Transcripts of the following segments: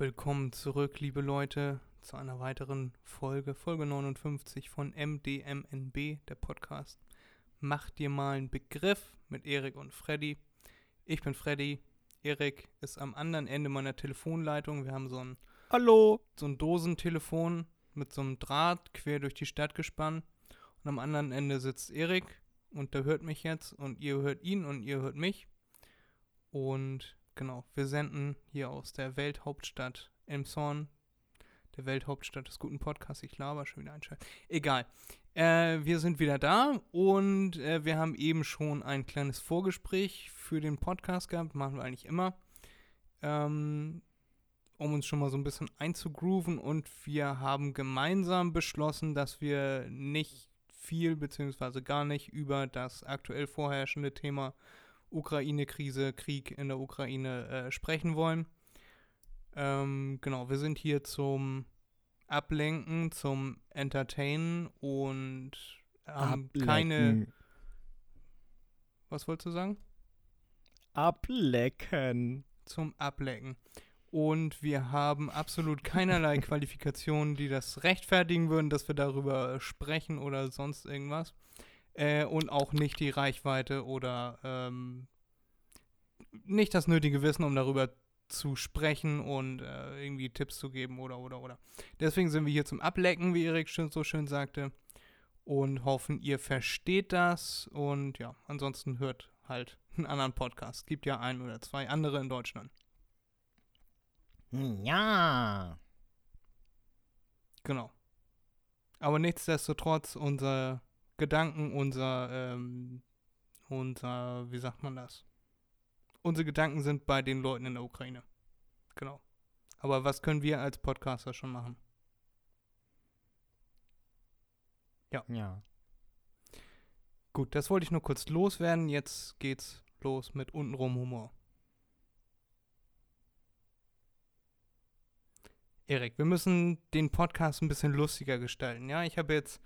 Willkommen zurück, liebe Leute, zu einer weiteren Folge, Folge 59 von MDMNB, der Podcast. Mach dir mal einen Begriff mit Erik und Freddy. Ich bin Freddy, Erik ist am anderen Ende meiner Telefonleitung. Wir haben so ein, Hallo. so ein Dosentelefon mit so einem Draht quer durch die Stadt gespannt. Und am anderen Ende sitzt Erik und der hört mich jetzt und ihr hört ihn und ihr hört mich. Und genau, wir senden hier aus der Welthauptstadt Elmshorn, der Welthauptstadt des guten Podcasts. Ich laber schon wieder einschalten. Egal. Äh, wir sind wieder da und äh, wir haben eben schon ein kleines Vorgespräch für den Podcast gehabt. Machen wir eigentlich immer. Ähm, um uns schon mal so ein bisschen einzugrooven und wir haben gemeinsam beschlossen, dass wir nicht viel beziehungsweise gar nicht über das aktuell vorherrschende Thema Ukraine-Krise, Krieg in der Ukraine äh, sprechen wollen. Ähm, genau, wir sind hier zum Ablenken, zum Entertainen und haben keine. Ablecken. Was wolltest du sagen? Ablecken. Zum Ablecken. Und wir haben absolut keinerlei Qualifikationen, die das rechtfertigen würden, dass wir darüber sprechen oder sonst irgendwas. Äh, und auch nicht die Reichweite oder ähm, nicht das nötige Wissen, um darüber zu sprechen und äh, irgendwie Tipps zu geben oder oder oder. Deswegen sind wir hier zum Ablecken, wie Erik schon so schön sagte. Und hoffen, ihr versteht das. Und ja, ansonsten hört halt einen anderen Podcast. Gibt ja ein oder zwei andere in Deutschland. Ja. Genau. Aber nichtsdestotrotz, unser Gedanken, unser, ähm, unser, wie sagt man das? Unsere Gedanken sind bei den Leuten in der Ukraine. Genau. Aber was können wir als Podcaster schon machen? Ja. Gut, das wollte ich nur kurz loswerden. Jetzt geht's los mit untenrum Humor. Erik, wir müssen den Podcast ein bisschen lustiger gestalten. Ja, ich habe jetzt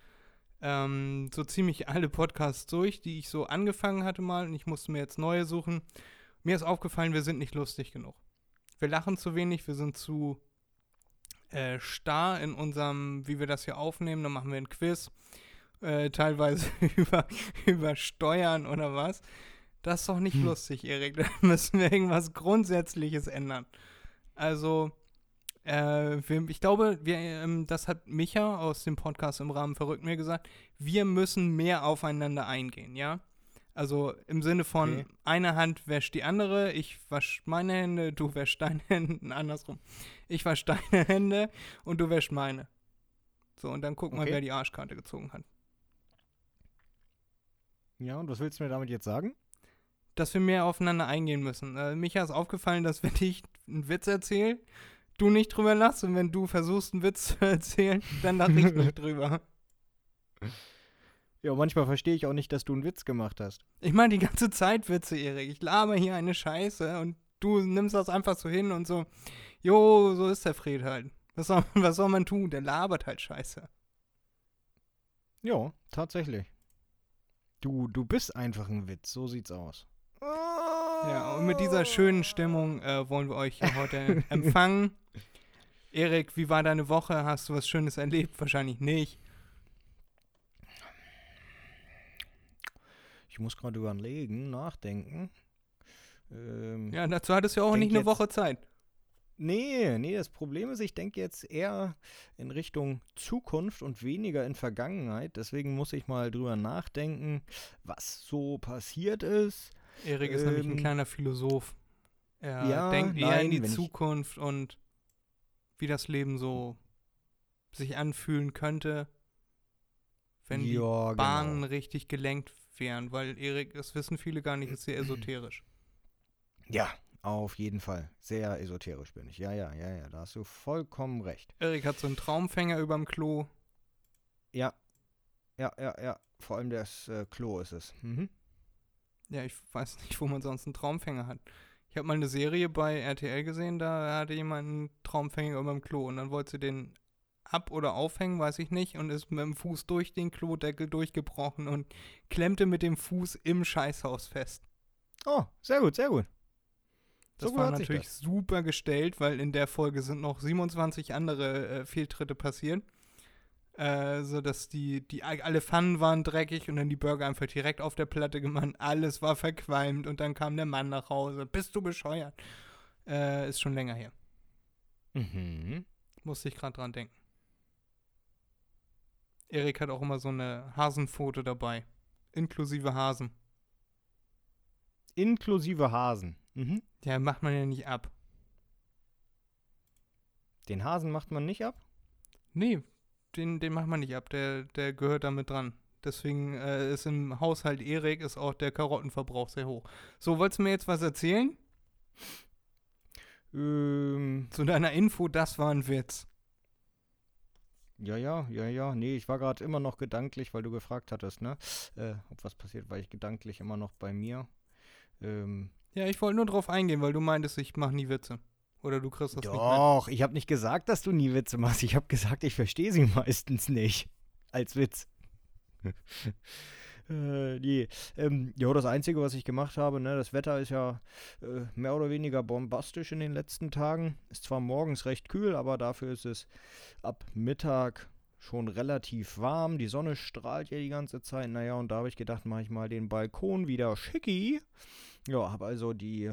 ähm, so ziemlich alle Podcasts durch, die ich so angefangen hatte mal und ich musste mir jetzt neue suchen. Mir ist aufgefallen, wir sind nicht lustig genug. Wir lachen zu wenig, wir sind zu äh, starr in unserem, wie wir das hier aufnehmen. Dann machen wir ein Quiz, äh, teilweise über, über Steuern oder was. Das ist doch nicht Hm. lustig, Erik. Da müssen wir irgendwas Grundsätzliches ändern. Also, äh, wir, ich glaube, wir, ähm, das hat Micha aus dem Podcast im Rahmen verrückt mir gesagt, wir müssen mehr aufeinander eingehen, ja? Also im Sinne von, Okay. eine Hand wäscht die andere, ich wasch meine Hände, du wäschst deine Hände, andersrum. Ich wasch deine Hände und du wäschst meine. So, und dann gucken wir, Okay. wer die Arschkarte gezogen hat. Ja, und was willst du mir damit jetzt sagen? Dass wir mehr aufeinander eingehen müssen. Äh, Micha ist aufgefallen, dass wenn ich einen Witz erzähle, du nicht drüber lachst und wenn du versuchst, einen Witz zu erzählen, dann lach ich nicht drüber. Ja, manchmal verstehe ich auch nicht, dass du einen Witz gemacht hast. Ich meine die ganze Zeit Witze, Erik. Ich laber hier eine Scheiße und du nimmst das einfach so hin und so, jo, so ist der Fred halt. Was soll, was soll man tun? Der labert halt Scheiße. Ja, tatsächlich. Du, du bist einfach ein Witz, so sieht's aus. Ja, und mit dieser schönen Stimmung äh, wollen wir euch heute empfangen. Erik, wie war deine Woche? Hast du was Schönes erlebt? Wahrscheinlich nicht. Ich muss gerade überlegen, nachdenken. Ähm, Ja, dazu hattest du ja auch nicht eine Woche Zeit. Nee, nee, das Problem ist, ich denke jetzt eher in Richtung Zukunft und weniger in Vergangenheit. Deswegen muss ich mal drüber nachdenken, was so passiert ist. Erik ist nämlich ein Ähm, kleiner Philosoph. Er ja, denkt eher nein, in die Zukunft und wie das Leben so sich anfühlen könnte, wenn die ja, genau. Bahnen richtig gelenkt wären. Weil Erik, das wissen viele gar nicht, ist sehr esoterisch. Ja, auf jeden Fall. Sehr esoterisch bin ich. Ja, ja, ja, ja, da hast du vollkommen recht. Erik hat so einen Traumfänger überm Klo. Ja, ja, ja, ja. Vor allem das äh, Klo ist es. Mhm. Ja, ich weiß nicht, wo man sonst einen Traumfänger hat. Ich habe mal eine Serie bei RTL gesehen, da hatte jemand einen Traumfänger überm Klo und dann wollte sie den ab- oder aufhängen, weiß ich nicht, und ist mit dem Fuß durch den Klodeckel durchgebrochen und klemmte mit dem Fuß im Scheißhaus fest. Oh, sehr gut, sehr gut. Das So war natürlich super gestellt, weil in der Folge sind noch 27 andere äh, Fehltritte passiert. Äh, so dass die, die, alle Pfannen waren dreckig und dann die Burger einfach direkt auf der Platte gemacht. Alles war verqualmt und dann kam der Mann nach Hause. Bist du bescheuert? Äh, ist schon länger her. Mhm. Musste ich gerade dran denken. Erik hat auch immer so eine Hasenfoto dabei. Inklusive Hasen. Inklusive Hasen. Mhm. Ja, macht man ja nicht ab. Den Hasen macht man nicht ab? Nee, den, den macht man nicht ab. Der, der gehört damit dran. Deswegen äh, ist im Haushalt Erik ist auch der Karottenverbrauch sehr hoch. So, wolltest du mir jetzt was erzählen? Ähm, Zu deiner Info, das war ein Witz. ja, ja, ja, ja. Nee, ich war gerade immer noch gedanklich, weil du gefragt hattest, ne? Äh, ob was passiert, war ich gedanklich immer noch bei mir. Ähm, Ja, ich wollte nur drauf eingehen, weil du meintest, ich mache nie Witze. Oder du kriegst das nicht mit. doch, ich habe nicht gesagt, dass du nie Witze machst. Ich habe gesagt, ich verstehe sie meistens nicht. Als Witz. äh, nee. Ähm, ja, das Einzige, was ich gemacht habe, ne, das Wetter ist ja äh, mehr oder weniger bombastisch in den letzten Tagen. Ist zwar morgens recht kühl, aber dafür ist es ab Mittag schon relativ warm. Die Sonne strahlt ja die ganze Zeit. Naja, und da habe ich gedacht, mache ich mal den Balkon wieder schicki. Ja, habe also die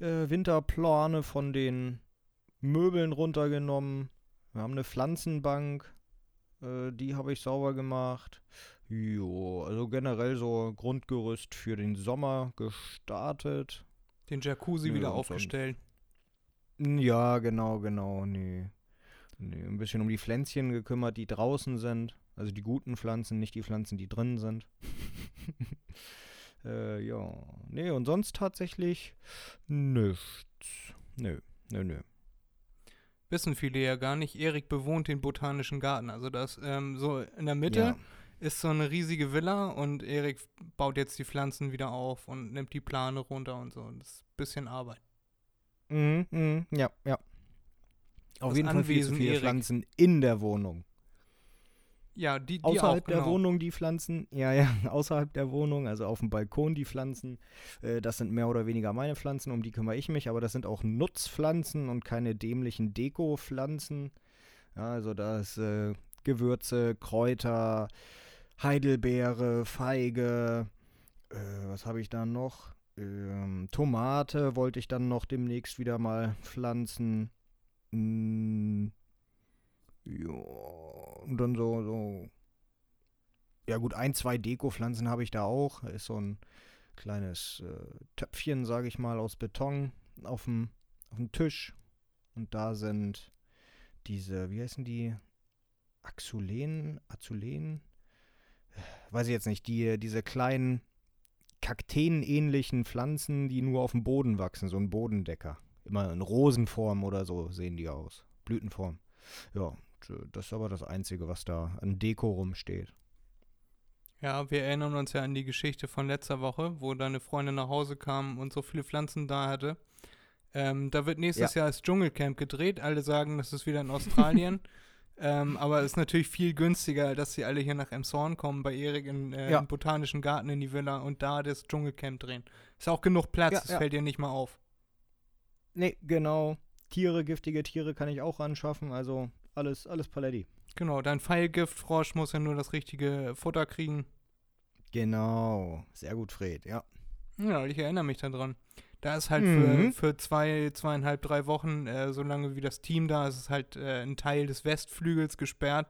äh, Winterplane von den Möbeln runtergenommen. Wir haben eine Pflanzenbank, äh, die habe ich sauber gemacht. Jo, also generell so Grundgerüst für den Sommer gestartet. Den Jacuzzi Nö, wieder aufgestellt. Ja, genau, genau, nee. nee. Ein bisschen um die Pflänzchen gekümmert, die draußen sind. Also die guten Pflanzen, nicht die Pflanzen, die drin sind. äh, ja. Nee, und sonst tatsächlich nichts. Nö, nö, nö. Wissen viele ja gar nicht. Erik bewohnt den Botanischen Garten. Also das ähm, so in der Mitte Ja. ist so eine riesige Villa und Erik baut jetzt die Pflanzen wieder auf und nimmt die Plane runter und so. Das ist ein bisschen Arbeit. Mhm, mhm, ja, ja. Auf Das jeden Fall viel zu viele Erik. Pflanzen in der Wohnung. Ja, die, die Außerhalb auch, genau. der Wohnung die Pflanzen, ja, ja, außerhalb der Wohnung, also auf dem Balkon die Pflanzen, äh, das sind mehr oder weniger meine Pflanzen, um die kümmere ich mich, aber das sind auch Nutzpflanzen und keine dämlichen Dekopflanzen. Ja, also da ist äh, Gewürze, Kräuter, Heidelbeere, Feige, äh, was habe ich da noch? Ähm, Tomate wollte ich dann noch demnächst wieder mal pflanzen. Mm, ja, und dann so, so. Ja, gut, ein, zwei Dekopflanzen habe ich da auch. Da ist so ein kleines äh, Töpfchen, sage ich mal, aus Beton auf dem, auf dem Tisch. Und da sind diese, wie heißen die? Axulen, Azulen? Weiß ich jetzt nicht, die, diese kleinen Kakteen-ähnlichen Pflanzen, die nur auf dem Boden wachsen, so ein Bodendecker. Immer in Rosenform oder so sehen die aus. Blütenform. Ja, das ist aber das Einzige, was da an Deko rumsteht. Ja, wir erinnern uns ja an die Geschichte von letzter Woche, wo deine Freundin nach Hause kam und so viele Pflanzen da hatte. Ähm, da wird nächstes Jahr das Dschungelcamp gedreht. Alle sagen, das ist wieder in Australien. ähm, aber es ist natürlich viel günstiger, dass sie alle hier nach Emshorn kommen, bei Erik in, äh, Ja. im Botanischen Garten in die Villa und da das Dschungelcamp drehen. Ist auch genug Platz, Ja, das ja. fällt dir nicht mal auf. Nee, genau. Tiere, giftige Tiere kann ich auch anschaffen, also alles, alles Paletti. Genau, dein Pfeilgiftfrosch muss ja nur das richtige Futter kriegen. Genau. Sehr gut, Fred, ja. Ja, ich erinnere mich daran. Da ist halt Mhm. für, für zwei, zweieinhalb, drei Wochen, äh, solange wie das Team da ist, ist halt äh, ein Teil des Westflügels gesperrt.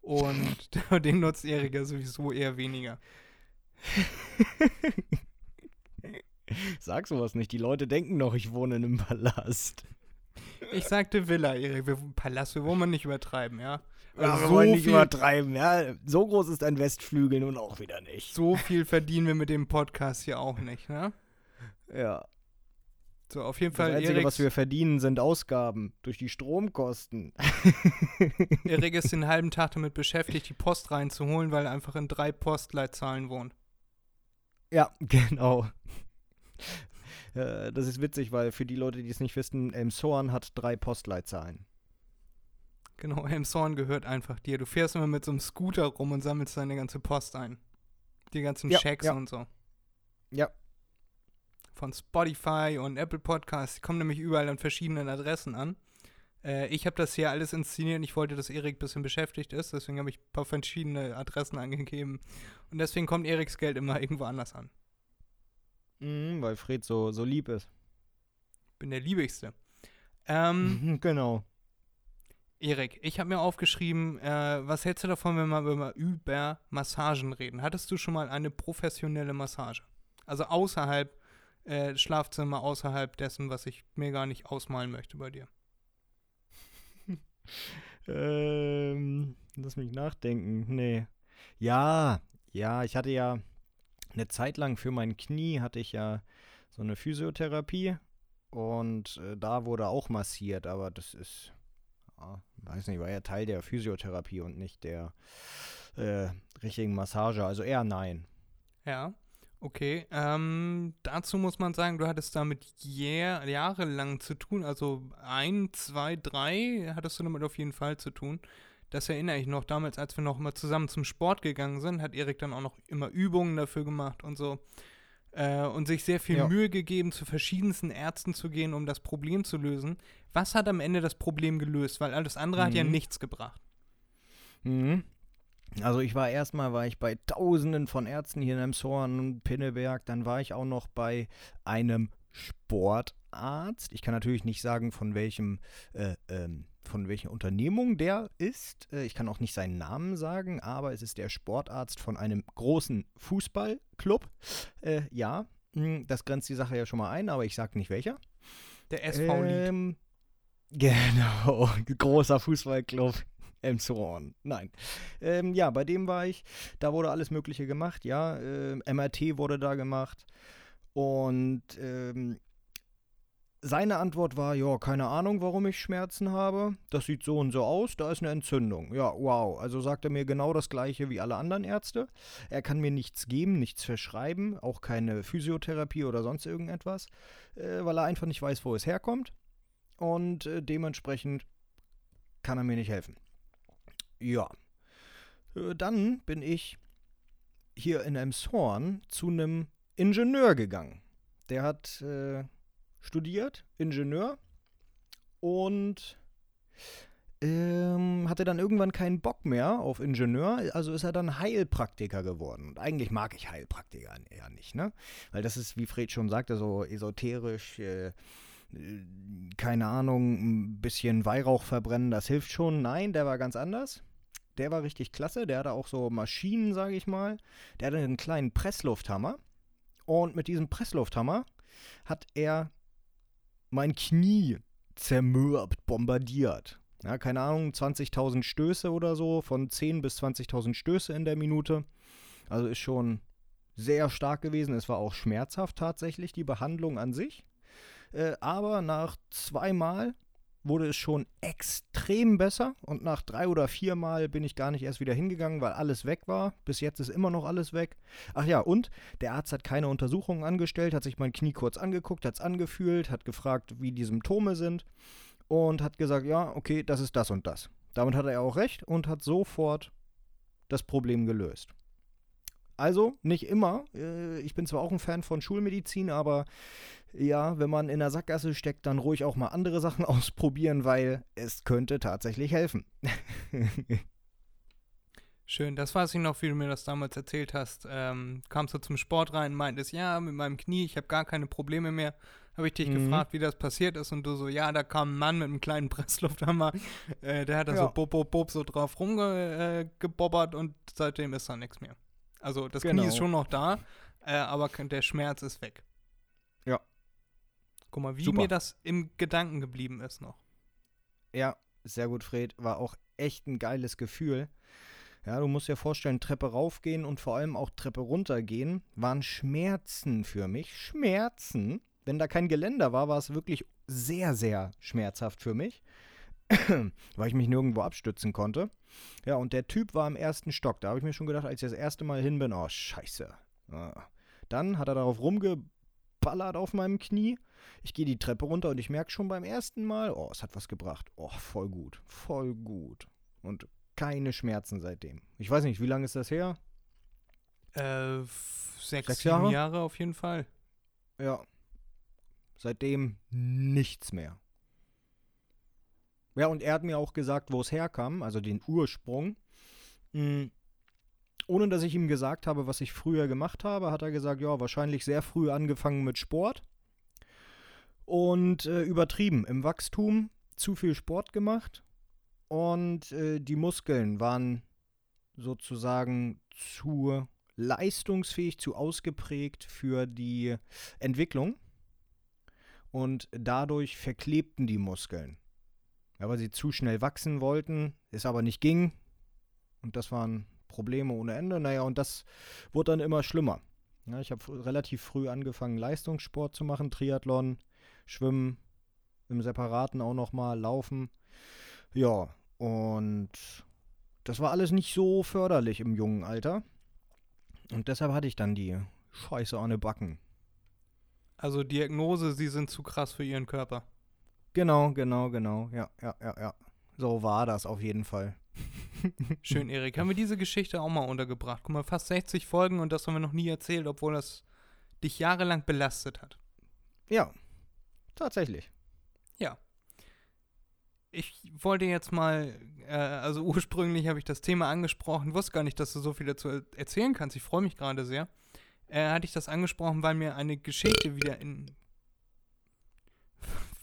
Und den nutzt Erik ja sowieso eher weniger. Sag sowas nicht. Die Leute denken noch, ich wohne in einem Palast. Ich sagte Villa, Erik. Wir, Palast, wir wollen nicht übertreiben, ja? Ja, Also wir so, wollen nicht viel, übertreiben, ja. So groß ist ein Westflügel nun auch wieder nicht. so viel verdienen wir mit dem Podcast hier auch nicht, ne? Ja. So, auf jeden Das Fall, Einzige, Erik, was wir verdienen, sind Ausgaben durch die Stromkosten. Erik ist den halben Tag damit beschäftigt, die Post reinzuholen, weil er einfach in drei Postleitzahlen wohnt. Ja, genau. Äh, Das ist witzig, weil für die Leute, die es nicht wissen, Elmshorn hat drei Postleitzahlen. Genau, Elmshorn gehört einfach dir. Du fährst immer mit so einem Scooter rum und sammelst deine ganze Post ein. Die ganzen Ja, Schecks ja. und so. Ja. von Spotify und Apple Podcasts. Die kommen nämlich überall an verschiedenen Adressen an. Äh, ich habe das hier alles inszeniert und ich wollte, dass Erik ein bisschen beschäftigt ist. Deswegen habe ich ein paar verschiedene Adressen angegeben. Und deswegen kommt Eriks Geld immer irgendwo anders an. Mhm, weil Fred so, so lieb ist. Bin der Liebigste. Ähm, genau. Erik, ich habe mir aufgeschrieben, äh, was hältst du davon, wenn wir über, Massagen reden? Hattest du schon mal eine professionelle Massage? Also außerhalb äh, Schlafzimmer, außerhalb dessen, was ich mir gar nicht ausmalen möchte bei dir. ähm, lass mich nachdenken. Nee. Ja, ja, ich hatte ja eine Zeit lang für mein Knie hatte ich ja so eine Physiotherapie und äh, da wurde auch massiert, aber das ist ja, weiß nicht, war ja Teil der Physiotherapie und nicht der äh, richtigen Massage. Also eher nein. Ja, okay. Ähm, dazu muss man sagen, du hattest damit Jahr, jahrelang zu tun. Also ein, zwei, drei hattest du damit auf jeden Fall zu tun. Das erinnere ich noch damals, als wir noch mal zusammen zum Sport gegangen sind, hat Erik dann auch noch immer Übungen dafür gemacht und so äh, und sich sehr viel ja. Mühe gegeben, zu verschiedensten Ärzten zu gehen, um das Problem zu lösen. Was hat am Ende das Problem gelöst? Weil alles andere mhm. hat ja mhm. nichts gebracht. Mhm. Also ich war erstmal war ich bei Tausenden von Ärzten hier in Emshorn und Pinneberg, dann war ich auch noch bei einem Sportarzt. Ich kann natürlich nicht sagen, von welchem äh, ähm, von welcher Unternehmung der ist. Äh, ich kann auch nicht seinen Namen sagen, aber es ist der Sportarzt von einem großen Fußballclub. Äh, ja, hm, das grenzt die Sache ja schon mal ein, aber ich sage nicht welcher. Der SV ähm, Genau, großer Fußballclub. Emshorn. Nein. Ähm, ja, bei dem war ich. Da wurde alles Mögliche gemacht. Ja, äh, MRT wurde da gemacht. Und ähm, seine Antwort war, ja, keine Ahnung, warum ich Schmerzen habe. Das sieht so und so aus, da ist eine Entzündung. Ja, wow. Also sagt er mir genau das gleiche wie alle anderen Ärzte. Er kann mir nichts geben, nichts verschreiben, auch keine Physiotherapie oder sonst irgendetwas, äh, weil er einfach nicht weiß, wo es herkommt. Und äh, dementsprechend kann er mir nicht helfen. Ja. Äh, dann bin ich hier in Emshorn zu einem Ingenieur gegangen. Der hat studiert, Ingenieur und ähm, hatte dann irgendwann keinen Bock mehr auf Ingenieur, also ist er dann Heilpraktiker geworden. Und eigentlich mag ich Heilpraktiker eher nicht, ne? Weil das ist, wie Fred schon sagte, so esoterisch, äh, keine Ahnung, ein bisschen Weihrauch verbrennen, das hilft schon. Nein, der war ganz anders. Der war richtig klasse, der hatte auch so Maschinen, sage ich mal. Der hatte einen kleinen Presslufthammer. Und mit diesem Presslufthammer hat er mein Knie zermürbt, bombardiert. Ja, keine Ahnung, 20.000 Stöße oder so, von 10 bis 20.000 Stöße in der Minute. Also ist schon sehr stark gewesen. Es war auch schmerzhaft tatsächlich, die Behandlung an sich. Äh, aber nach zweimal wurde es schon extrem besser und nach drei oder viermal bin ich gar nicht erst wieder hingegangen, weil alles weg war. Bis jetzt ist immer noch alles weg. Ach ja, und der Arzt hat keine Untersuchungen angestellt, hat sich mein Knie kurz angeguckt, hat es angefühlt, hat gefragt, wie die Symptome sind und hat gesagt, ja, okay, das ist das und das. Damit hat er auch recht und hat sofort das Problem gelöst. Also nicht immer. Äh, ich bin zwar auch ein Fan von Schulmedizin, aber ja, wenn man in der Sackgasse steckt, dann ruhig auch mal andere Sachen ausprobieren, weil es könnte tatsächlich helfen. Schön, das weiß ich noch, wie du mir das damals erzählt hast. Ähm, kamst du zum Sport rein, meintest, ja, mit meinem Knie, ich habe gar keine Probleme mehr. Habe ich dich mhm. gefragt, wie das passiert ist und du so, ja, da kam ein Mann mit einem kleinen Presslufthammer, äh, der hat da ja. so bob, bob, bob so drauf rumgebobbert äh, und seitdem ist da nichts mehr. Also das genau. Knie ist schon noch da, äh, aber der Schmerz ist weg. Ja, Guck mal, wie Super. mir das im Gedanken geblieben ist noch. Ja, sehr gut, Fred. War auch echt ein geiles Gefühl. Ja, du musst dir vorstellen, Treppe raufgehen und vor allem auch Treppe runtergehen waren Schmerzen für mich. Schmerzen. Wenn da kein Geländer war, war es wirklich sehr, sehr schmerzhaft für mich, weil ich mich nirgendwo abstützen konnte. Ja, und der Typ war im ersten Stock. Da habe ich mir schon gedacht, als ich das erste Mal hin bin, oh, scheiße. Dann hat er darauf rumgeballert auf meinem Knie ich gehe die Treppe runter und ich merke schon beim ersten Mal, oh, es hat was gebracht. Oh, voll gut, voll gut. Und keine Schmerzen seitdem. Ich weiß nicht, wie lange ist das her? Äh, sechs, sechs Jahre? Jahre auf jeden Fall. Ja, Seitdem nichts mehr. Ja, und er hat mir auch gesagt, wo es herkam, also den Ursprung. Mhm. Ohne dass ich ihm gesagt habe, was ich früher gemacht habe, hat er gesagt, ja, wahrscheinlich sehr früh angefangen mit Sport und äh, übertrieben im Wachstum, zu viel Sport gemacht und äh, die Muskeln waren sozusagen zu leistungsfähig, zu ausgeprägt für die Entwicklung und dadurch verklebten die Muskeln. Ja, weil sie zu schnell wachsen wollten, es aber nicht ging und das waren Probleme ohne Ende. Naja, und das wurde dann immer schlimmer. Ja, ich habe relativ früh angefangen, Leistungssport zu machen, Triathlon, Schwimmen, im Separaten auch nochmal, Laufen. Ja, und das war alles nicht so förderlich im jungen Alter. Und deshalb hatte ich dann die Scheiße den Backen. Also Diagnose, Sie sind zu krass für Ihren Körper. Genau, genau, genau. Ja, ja, ja, ja. So war das auf jeden Fall. Schön, Erik. Haben wir diese Geschichte auch mal untergebracht? Guck mal, fast 60 Folgen und das haben wir noch nie erzählt, obwohl das dich jahrelang belastet hat. Ja, tatsächlich. Ja. Ich wollte jetzt mal, äh, also ursprünglich habe ich das Thema angesprochen, wusste gar nicht, dass du so viel dazu erzählen kannst. Ich freue mich gerade sehr. Äh, hatte ich das angesprochen, weil mir eine Geschichte wieder in.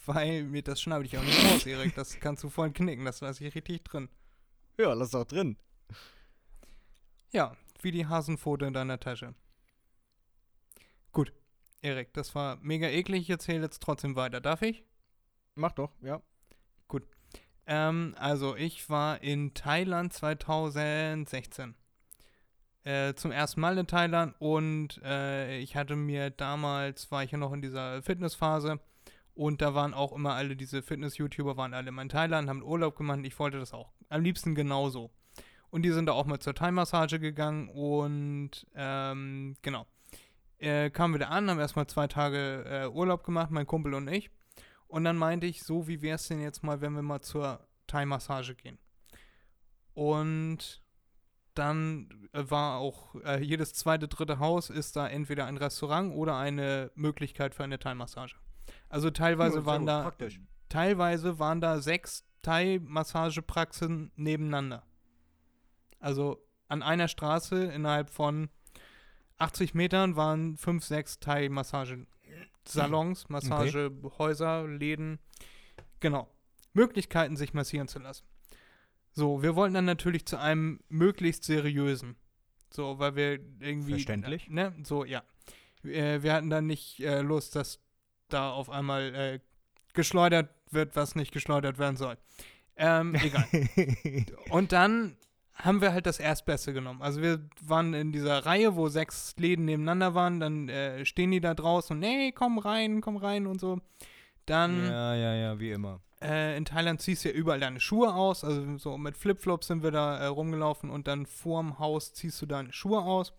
Weil mir das schneide ich auch nicht raus, Erik. Das kannst du voll knicken, das lasse ich richtig drin. Ja, lass doch drin. Ja, wie die Hasenpfote in deiner Tasche. Gut, Erik, das war mega eklig. Ich erzähle jetzt trotzdem weiter. Darf ich? Mach doch, ja. Gut. Ähm, also, ich war in Thailand 2016. Äh, zum ersten Mal in Thailand und äh, ich hatte mir damals, war ich ja noch in dieser Fitnessphase und da waren auch immer alle diese Fitness-YouTuber, waren alle in Thailand, haben Urlaub gemacht. Ich wollte das auch am liebsten genauso. Und die sind da auch mal zur Thai-Massage gegangen und ähm, genau. Äh, kamen wieder an, haben erstmal zwei Tage äh, Urlaub gemacht, mein Kumpel und ich. Und dann meinte ich, so wie wäre es denn jetzt mal, wenn wir mal zur Thai-Massage gehen? Und dann äh, war auch äh, jedes zweite, dritte Haus ist da entweder ein Restaurant oder eine Möglichkeit für eine Thai-Massage. Also teilweise ja, waren da praktisch. teilweise waren da sechs Thai-Massagepraxen nebeneinander. Also an einer Straße innerhalb von 80 Metern waren fünf, sechs Thai-Massagesalons, Massagehäuser, okay. Läden. Genau. Möglichkeiten, sich massieren zu lassen. So, wir wollten dann natürlich zu einem möglichst seriösen. So, weil wir irgendwie. Verständlich. Ne, so, ja. Wir, wir hatten dann nicht äh, Lust, dass da auf einmal äh, geschleudert wird, was nicht geschleudert werden soll. Ähm, egal. Und dann haben wir halt das Erstbeste genommen. Also wir waren in dieser Reihe, wo sechs Läden nebeneinander waren, dann äh, stehen die da draußen und nee, komm rein, komm rein und so. Dann. Ja, ja, ja, wie immer. Äh, in Thailand ziehst du ja überall deine Schuhe aus. Also so mit Flipflops sind wir da äh, rumgelaufen und dann vorm Haus ziehst du deine Schuhe aus.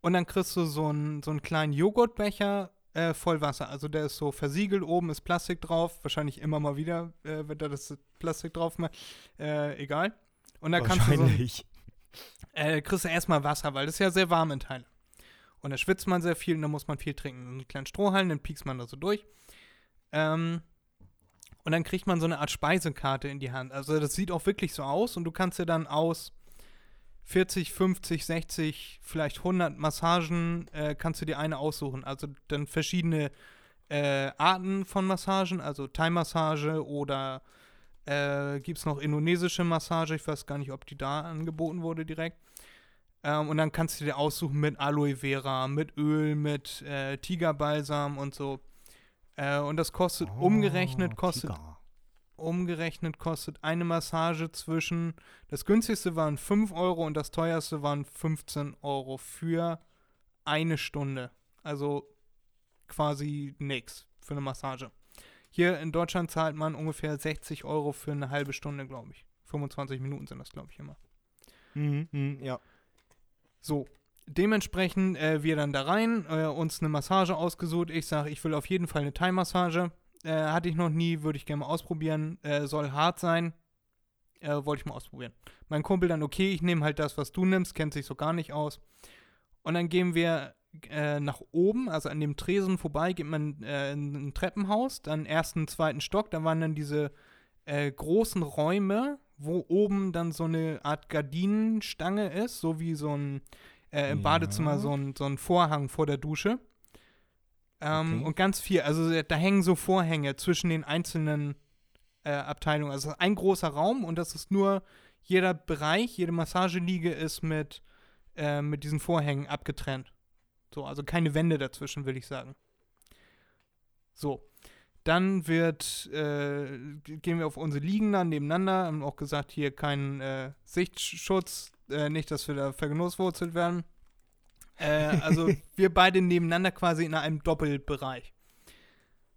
Und dann kriegst du so einen, so einen kleinen Joghurtbecher äh, voll Wasser. Also der ist so versiegelt, oben ist Plastik drauf. Wahrscheinlich immer mal wieder äh, wird da das Plastik drauf macht. Äh, egal. Und da kannst du so. Äh, kriegst du erstmal Wasser, weil das ist ja sehr warm in Thailand. Und da schwitzt man sehr viel und da muss man viel trinken. einen kleinen Strohhalm, den piekst man da so durch. Ähm, und dann kriegt man so eine Art Speisekarte in die Hand. Also das sieht auch wirklich so aus und du kannst dir dann aus 40, 50, 60, vielleicht 100 Massagen äh, kannst du dir eine aussuchen. Also dann verschiedene äh, Arten von Massagen, also Thai-Massage oder äh, gibt es noch indonesische Massage. Ich weiß gar nicht, ob die da angeboten wurde direkt. Ähm, und dann kannst du dir aussuchen mit Aloe Vera, mit Öl, mit äh, Tigerbalsam und so. Äh, und das kostet oh, umgerechnet, kostet Tiger umgerechnet kostet eine Massage zwischen, das günstigste waren 5 Euro und das teuerste waren 15 Euro für eine Stunde. Also quasi nix für eine Massage. Hier in Deutschland zahlt man ungefähr 60 Euro für eine halbe Stunde, glaube ich. 25 Minuten sind das, glaube ich, immer. Mhm, mh, ja. So, dementsprechend äh, wir dann da rein, äh, uns eine Massage ausgesucht. Ich sage, ich will auf jeden Fall eine Thai-Massage. Äh, hatte ich noch nie, würde ich gerne mal ausprobieren. Äh, soll hart sein. Äh, wollte ich mal ausprobieren. Mein Kumpel dann, okay, ich nehme halt das, was du nimmst, kennt sich so gar nicht aus. Und dann gehen wir, äh, nach oben, also an dem Tresen vorbei, geht man äh, in ein Treppenhaus, dann ersten, zweiten Stock, da waren dann diese äh, großen Räume, wo oben dann so eine Art Gardinenstange ist, so wie so ein äh, im Ja. Badezimmer so ein, so ein Vorhang vor der Dusche. Ähm, Okay. Und ganz viel, also da hängen so Vorhänge zwischen den einzelnen äh, Abteilungen. Also ein großer Raum und das ist nur jeder Bereich, jede Massageliege ist mit, äh, mit diesen Vorhängen abgetrennt. So, also keine Wände dazwischen, will ich sagen. So. Dann wird, äh, gehen wir auf unsere Liegen dann nebeneinander, haben auch gesagt, hier kein äh, Sichtschutz, äh, nicht, dass wir da vergenusswurzelt werden. Äh, also wir beide nebeneinander quasi in einem Doppelbereich.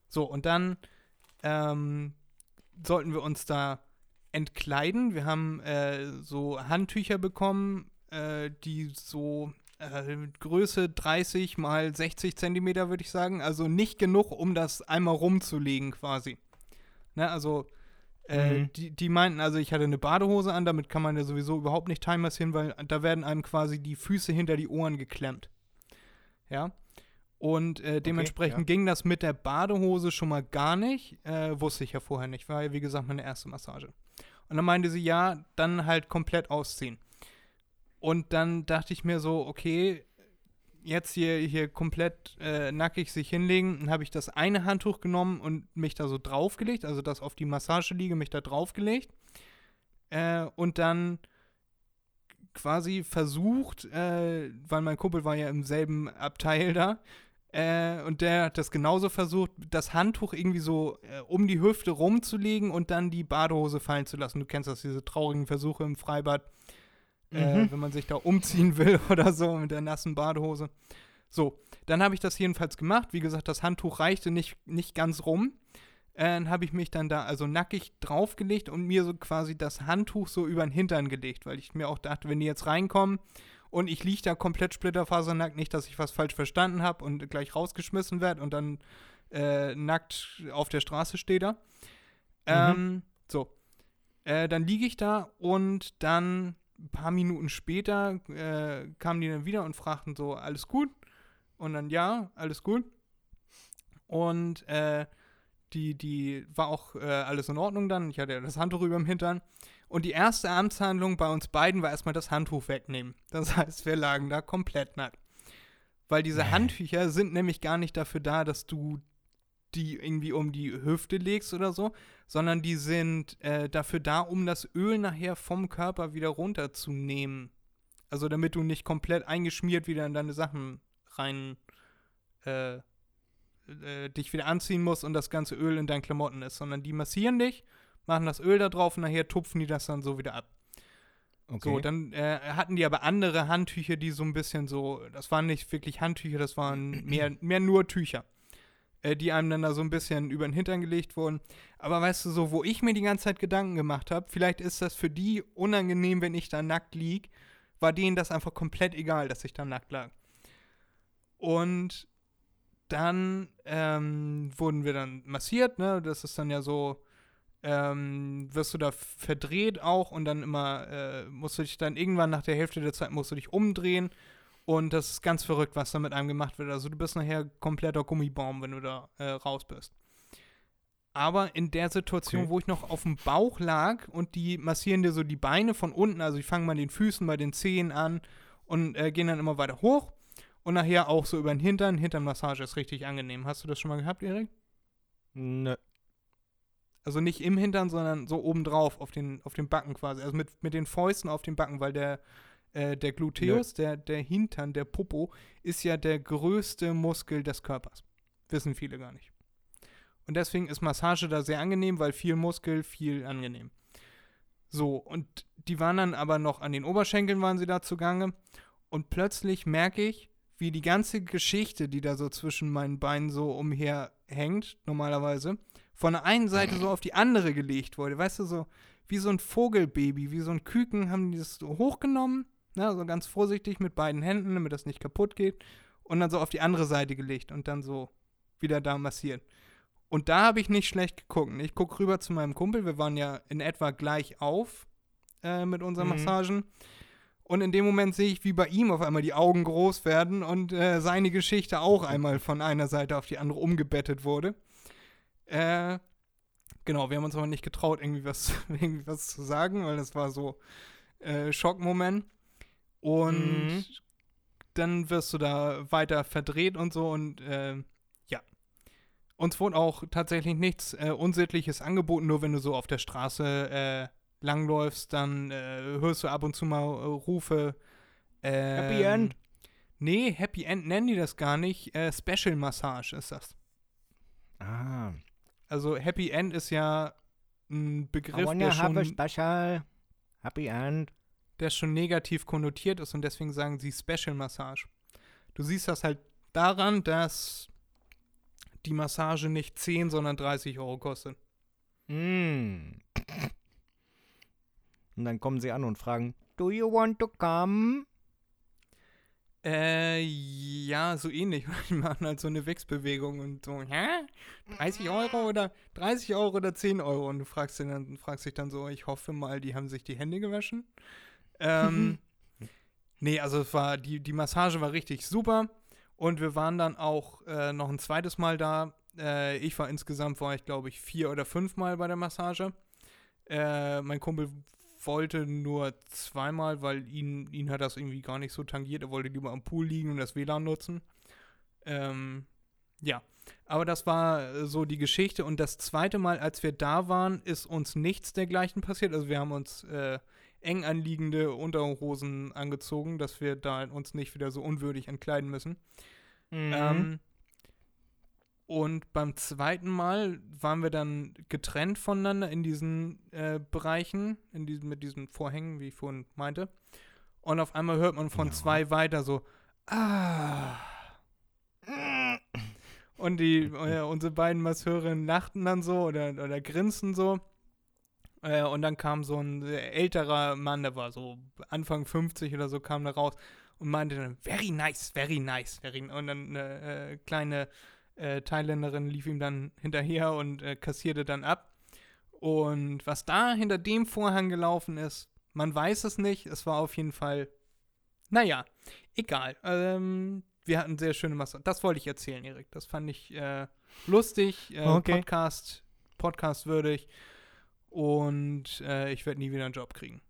So, und dann ähm, sollten wir uns da entkleiden. Wir haben äh, so Handtücher bekommen, äh, die so äh, Größe 30 mal 60 Zentimeter, würde ich sagen. Also nicht genug, um das einmal rumzulegen quasi. Ne, also äh, Mhm. die, die meinten, also ich hatte eine Badehose an, damit kann man ja sowieso überhaupt nicht time massieren, weil da werden einem quasi die Füße hinter die Ohren geklemmt. Ja. Und äh, dementsprechend ja. ging das mit der Badehose schon mal gar nicht. Äh, wusste ich ja vorher nicht. War ja, wie gesagt, meine erste Massage. Und dann meinte sie, ja, dann halt komplett ausziehen. Und dann dachte ich mir so, okay, jetzt hier, hier komplett äh, nackig sich hinlegen. Habe ich das eine Handtuch genommen und mich da so draufgelegt, also das auf die Massageliege, mich da draufgelegt. Äh, und dann quasi versucht, äh, weil mein Kumpel war ja im selben Abteil da, äh, und der hat das genauso versucht, das Handtuch irgendwie so äh, um die Hüfte rumzulegen und dann die Badehose fallen zu lassen. Du kennst das, diese traurigen Versuche im Freibad, äh, Mhm. wenn man sich da umziehen will oder so mit der nassen Badehose. So, dann habe ich das jedenfalls gemacht. Wie gesagt, das Handtuch reichte nicht, nicht ganz rum. Äh, Dann habe ich mich dann da also nackig draufgelegt und mir so quasi das Handtuch so über den Hintern gelegt, weil ich mir auch dachte, wenn die jetzt reinkommen und ich liege da komplett splitterfasernackt, nicht, dass ich was falsch verstanden habe und gleich rausgeschmissen werde und dann äh, nackt auf der Straße stehe da. Ähm, so. Äh, dann liege ich da und dann ein paar Minuten später äh, kamen die dann wieder und fragten so, alles gut? Und dann ja, alles gut. Und äh, die, die war auch äh, alles in Ordnung dann. Ich hatte ja das Handtuch über dem Hintern. Und die erste Amtshandlung bei uns beiden war erstmal das Handtuch wegnehmen. Das heißt, wir lagen da komplett nackt. Weil diese Nee. Handtücher sind nämlich gar nicht dafür da, dass du die irgendwie um die Hüfte legst oder so, sondern die sind äh, dafür da, um das Öl nachher vom Körper wieder runterzunehmen. Also damit du nicht komplett eingeschmiert wieder in deine Sachen rein äh, äh, dich wieder anziehen musst und das ganze Öl in deinen Klamotten ist, sondern die massieren dich, machen das Öl da drauf und nachher tupfen die das dann so wieder ab. Okay. So, dann äh, hatten die aber andere Handtücher, die so ein bisschen so, das waren nicht wirklich Handtücher, das waren mehr, mehr nur Tücher, äh, die einem dann da so ein bisschen über den Hintern gelegt wurden. Aber weißt du, so, wo ich mir die ganze Zeit Gedanken gemacht habe, vielleicht ist das für die unangenehm, wenn ich da nackt lieg, war denen das einfach komplett egal, dass ich da nackt lag. Und dann ähm, wurden wir dann massiert, ne? Das ist dann ja so, ähm, wirst du da verdreht auch und dann immer äh, musst du dich dann irgendwann nach der Hälfte der Zeit musst du dich umdrehen und das ist ganz verrückt, was da mit einem gemacht wird. Also du bist nachher kompletter Gummibaum, wenn du da äh, raus bist. Aber in der Situation, Okay. wo ich noch auf dem Bauch lag und die massieren dir so die Beine von unten, also ich fange mal den Füßen, bei den Zehen an und äh, gehen dann immer weiter hoch und nachher auch so über den Hintern. Hinternmassage ist richtig angenehm. Hast du das schon mal gehabt, Erik? Nö. Also nicht im Hintern, sondern so obendrauf auf den, auf den Backen quasi. Also mit, mit den Fäusten auf den Backen, weil der, äh, der Gluteus, der, der Hintern, der Popo, ist ja der größte Muskel des Körpers. Wissen viele gar nicht. Und deswegen ist Massage da sehr angenehm, weil viel Muskel, viel angenehm. So, und die waren dann aber noch an den Oberschenkeln waren sie da zugange. Und plötzlich merke ich, wie die ganze Geschichte, die da so zwischen meinen Beinen so umherhängt, normalerweise, von der einen Seite so auf die andere gelegt wurde. Weißt du, so wie so ein Vogelbaby, wie so ein Küken haben die das so hochgenommen, ne, so ganz vorsichtig mit beiden Händen, damit das nicht kaputt geht, und dann so auf die andere Seite gelegt und dann so wieder da massiert. Und da habe ich nicht schlecht geguckt. Ich gucke rüber zu meinem Kumpel, wir waren ja in etwa gleich auf äh, mit unseren Mhm. Massagen. Und in dem Moment sehe ich, wie bei ihm auf einmal die Augen groß werden und äh, seine Geschichte auch einmal von einer Seite auf die andere umgebettet wurde. Äh, genau, wir haben uns aber nicht getraut, irgendwie was, irgendwie was zu sagen, weil das war so äh, Schockmoment. Und mhm. dann wirst du da weiter verdreht und so und äh, ja. Uns wurde auch tatsächlich nichts äh, Unsittliches angeboten, nur wenn du so auf der Straße äh, langläufst, dann äh, hörst du ab und zu mal äh, Rufe. Ähm, Happy End? Nee, Happy End nennen die das gar nicht. Äh, Special Massage ist das. Ah. Also Happy End ist ja ein Begriff, I wanna der schon, have a special Happy End. Der schon negativ konnotiert ist und deswegen sagen sie Special Massage. Du siehst das halt daran, dass die Massage nicht 10, sondern 30 Euro kostet. Mm. Und dann kommen sie an und fragen, Do you want to come? Äh, ja, so ähnlich. Die machen halt so eine Wechsbewegung und so, hä? 30 Euro oder 30 Euro oder 10 Euro? Und du fragst, dann, fragst dich dann so, ich hoffe mal, die haben sich die Hände gewaschen. Ähm, nee, also es war, die, die Massage war richtig super. Und wir waren dann auch äh, noch ein zweites Mal da. Äh, ich war insgesamt, war ich glaube ich, vier oder fünf Mal bei der Massage. Äh, mein Kumpel wollte nur zweimal, weil ihn, ihn hat das irgendwie gar nicht so tangiert. Er wollte lieber am Pool liegen und das WLAN nutzen. Ähm, ja, aber das war so die Geschichte. Und das zweite Mal, als wir da waren, ist uns nichts dergleichen passiert. Also wir haben uns äh, eng anliegende Unterhosen angezogen, dass wir da uns nicht wieder so unwürdig entkleiden müssen. Mhm. Ähm, und beim zweiten Mal waren wir dann getrennt voneinander in diesen äh, Bereichen, in diesen, mit diesen Vorhängen, wie ich vorhin meinte. Und auf einmal hört man von Ja. zwei weiter so, ah. Und die, äh, unsere beiden Masseurinnen lachten dann so oder, oder grinsten so. Äh, und dann kam so ein äh, älterer Mann, der war so Anfang 50 oder so, kam da raus und meinte dann, very nice, very nice, very Und dann eine äh, kleine äh, Thailänderin lief ihm dann hinterher und äh, kassierte dann ab. Und was da hinter dem Vorhang gelaufen ist, man weiß es nicht. Es war auf jeden Fall, naja, egal. Ähm, wir hatten sehr schöne Masse. Das wollte ich erzählen, Erik. Das fand ich äh, lustig, äh, Okay. Podcast, Podcast würdig. Und äh, ich werde nie wieder einen Job kriegen.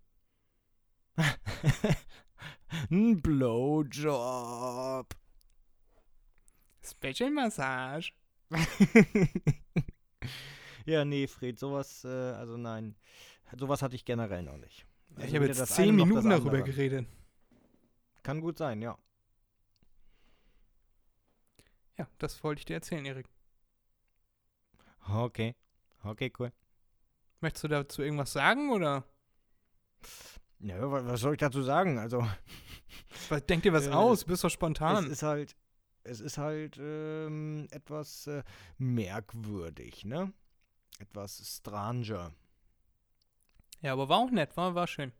Ein Blowjob. Special Massage. ja, nee, Fred, sowas, äh, also nein, sowas hatte ich generell noch nicht. Also ich habe jetzt zehn Minuten darüber geredet. Kann gut sein, ja. Ja, das wollte ich dir erzählen, Erik. Okay. Okay, cool. Möchtest du dazu irgendwas sagen oder Ja, wa- was soll ich dazu sagen? Also, denk dir was Äh, aus? Bist doch es spontan. ist halt, es ist halt ähm, etwas äh, merkwürdig, ne? Etwas stranger, Ja, aber war auch nett, war, war schön.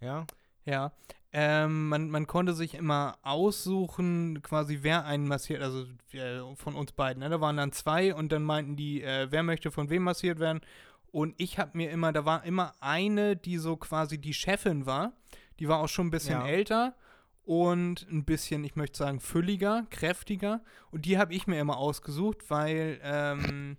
ja? Ja. Ähm, man, man konnte sich immer aussuchen, quasi wer einen massiert, also äh, von uns beiden. Ne? Da waren dann zwei und dann meinten die, äh, wer möchte von wem massiert werden. Und ich habe mir immer, da war immer eine, die so quasi die Chefin war. Die war auch schon ein bisschen Ja. älter und ein bisschen, ich möchte sagen, fülliger, kräftiger. Und die habe ich mir immer ausgesucht, weil, ähm,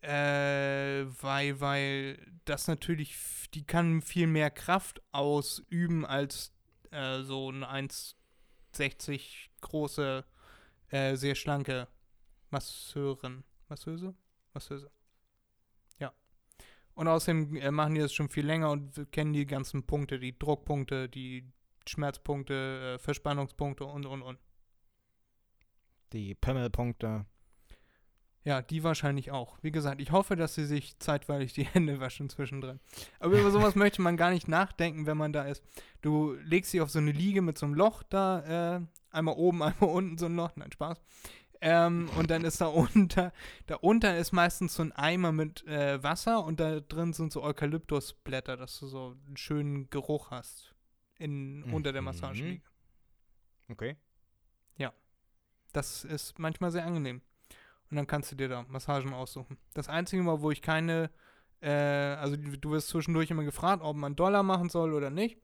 äh, weil, weil das natürlich, die kann viel mehr Kraft ausüben als äh, so eine 1,60 große, äh, sehr schlanke Masseurin. Masseuse? Masseuse. Ja. Und außerdem äh, machen die das schon viel länger und kennen die ganzen Punkte, die Druckpunkte, die Schmerzpunkte, äh, Verspannungspunkte und, und, und. Die Pimmelpunkte. Ja, die wahrscheinlich auch. Wie gesagt, ich hoffe, dass sie sich zeitweilig die Hände waschen zwischendrin. Aber über sowas möchte man gar nicht nachdenken, wenn man da ist. Du legst sie auf so eine Liege mit so einem Loch da, äh, einmal oben, einmal unten so ein Loch. Nein, Spaß. Ähm, und dann ist da unter, da unter ist meistens so ein Eimer mit äh, Wasser und da drin sind so Eukalyptusblätter, dass du so einen schönen Geruch hast in, unter der Mhm. Massageliege. Okay. Das ist manchmal sehr angenehm. Und dann kannst du dir da Massagen aussuchen. Das Einzige Mal, wo ich keine, äh, also du wirst zwischendurch immer gefragt, ob man Dollar machen soll oder nicht.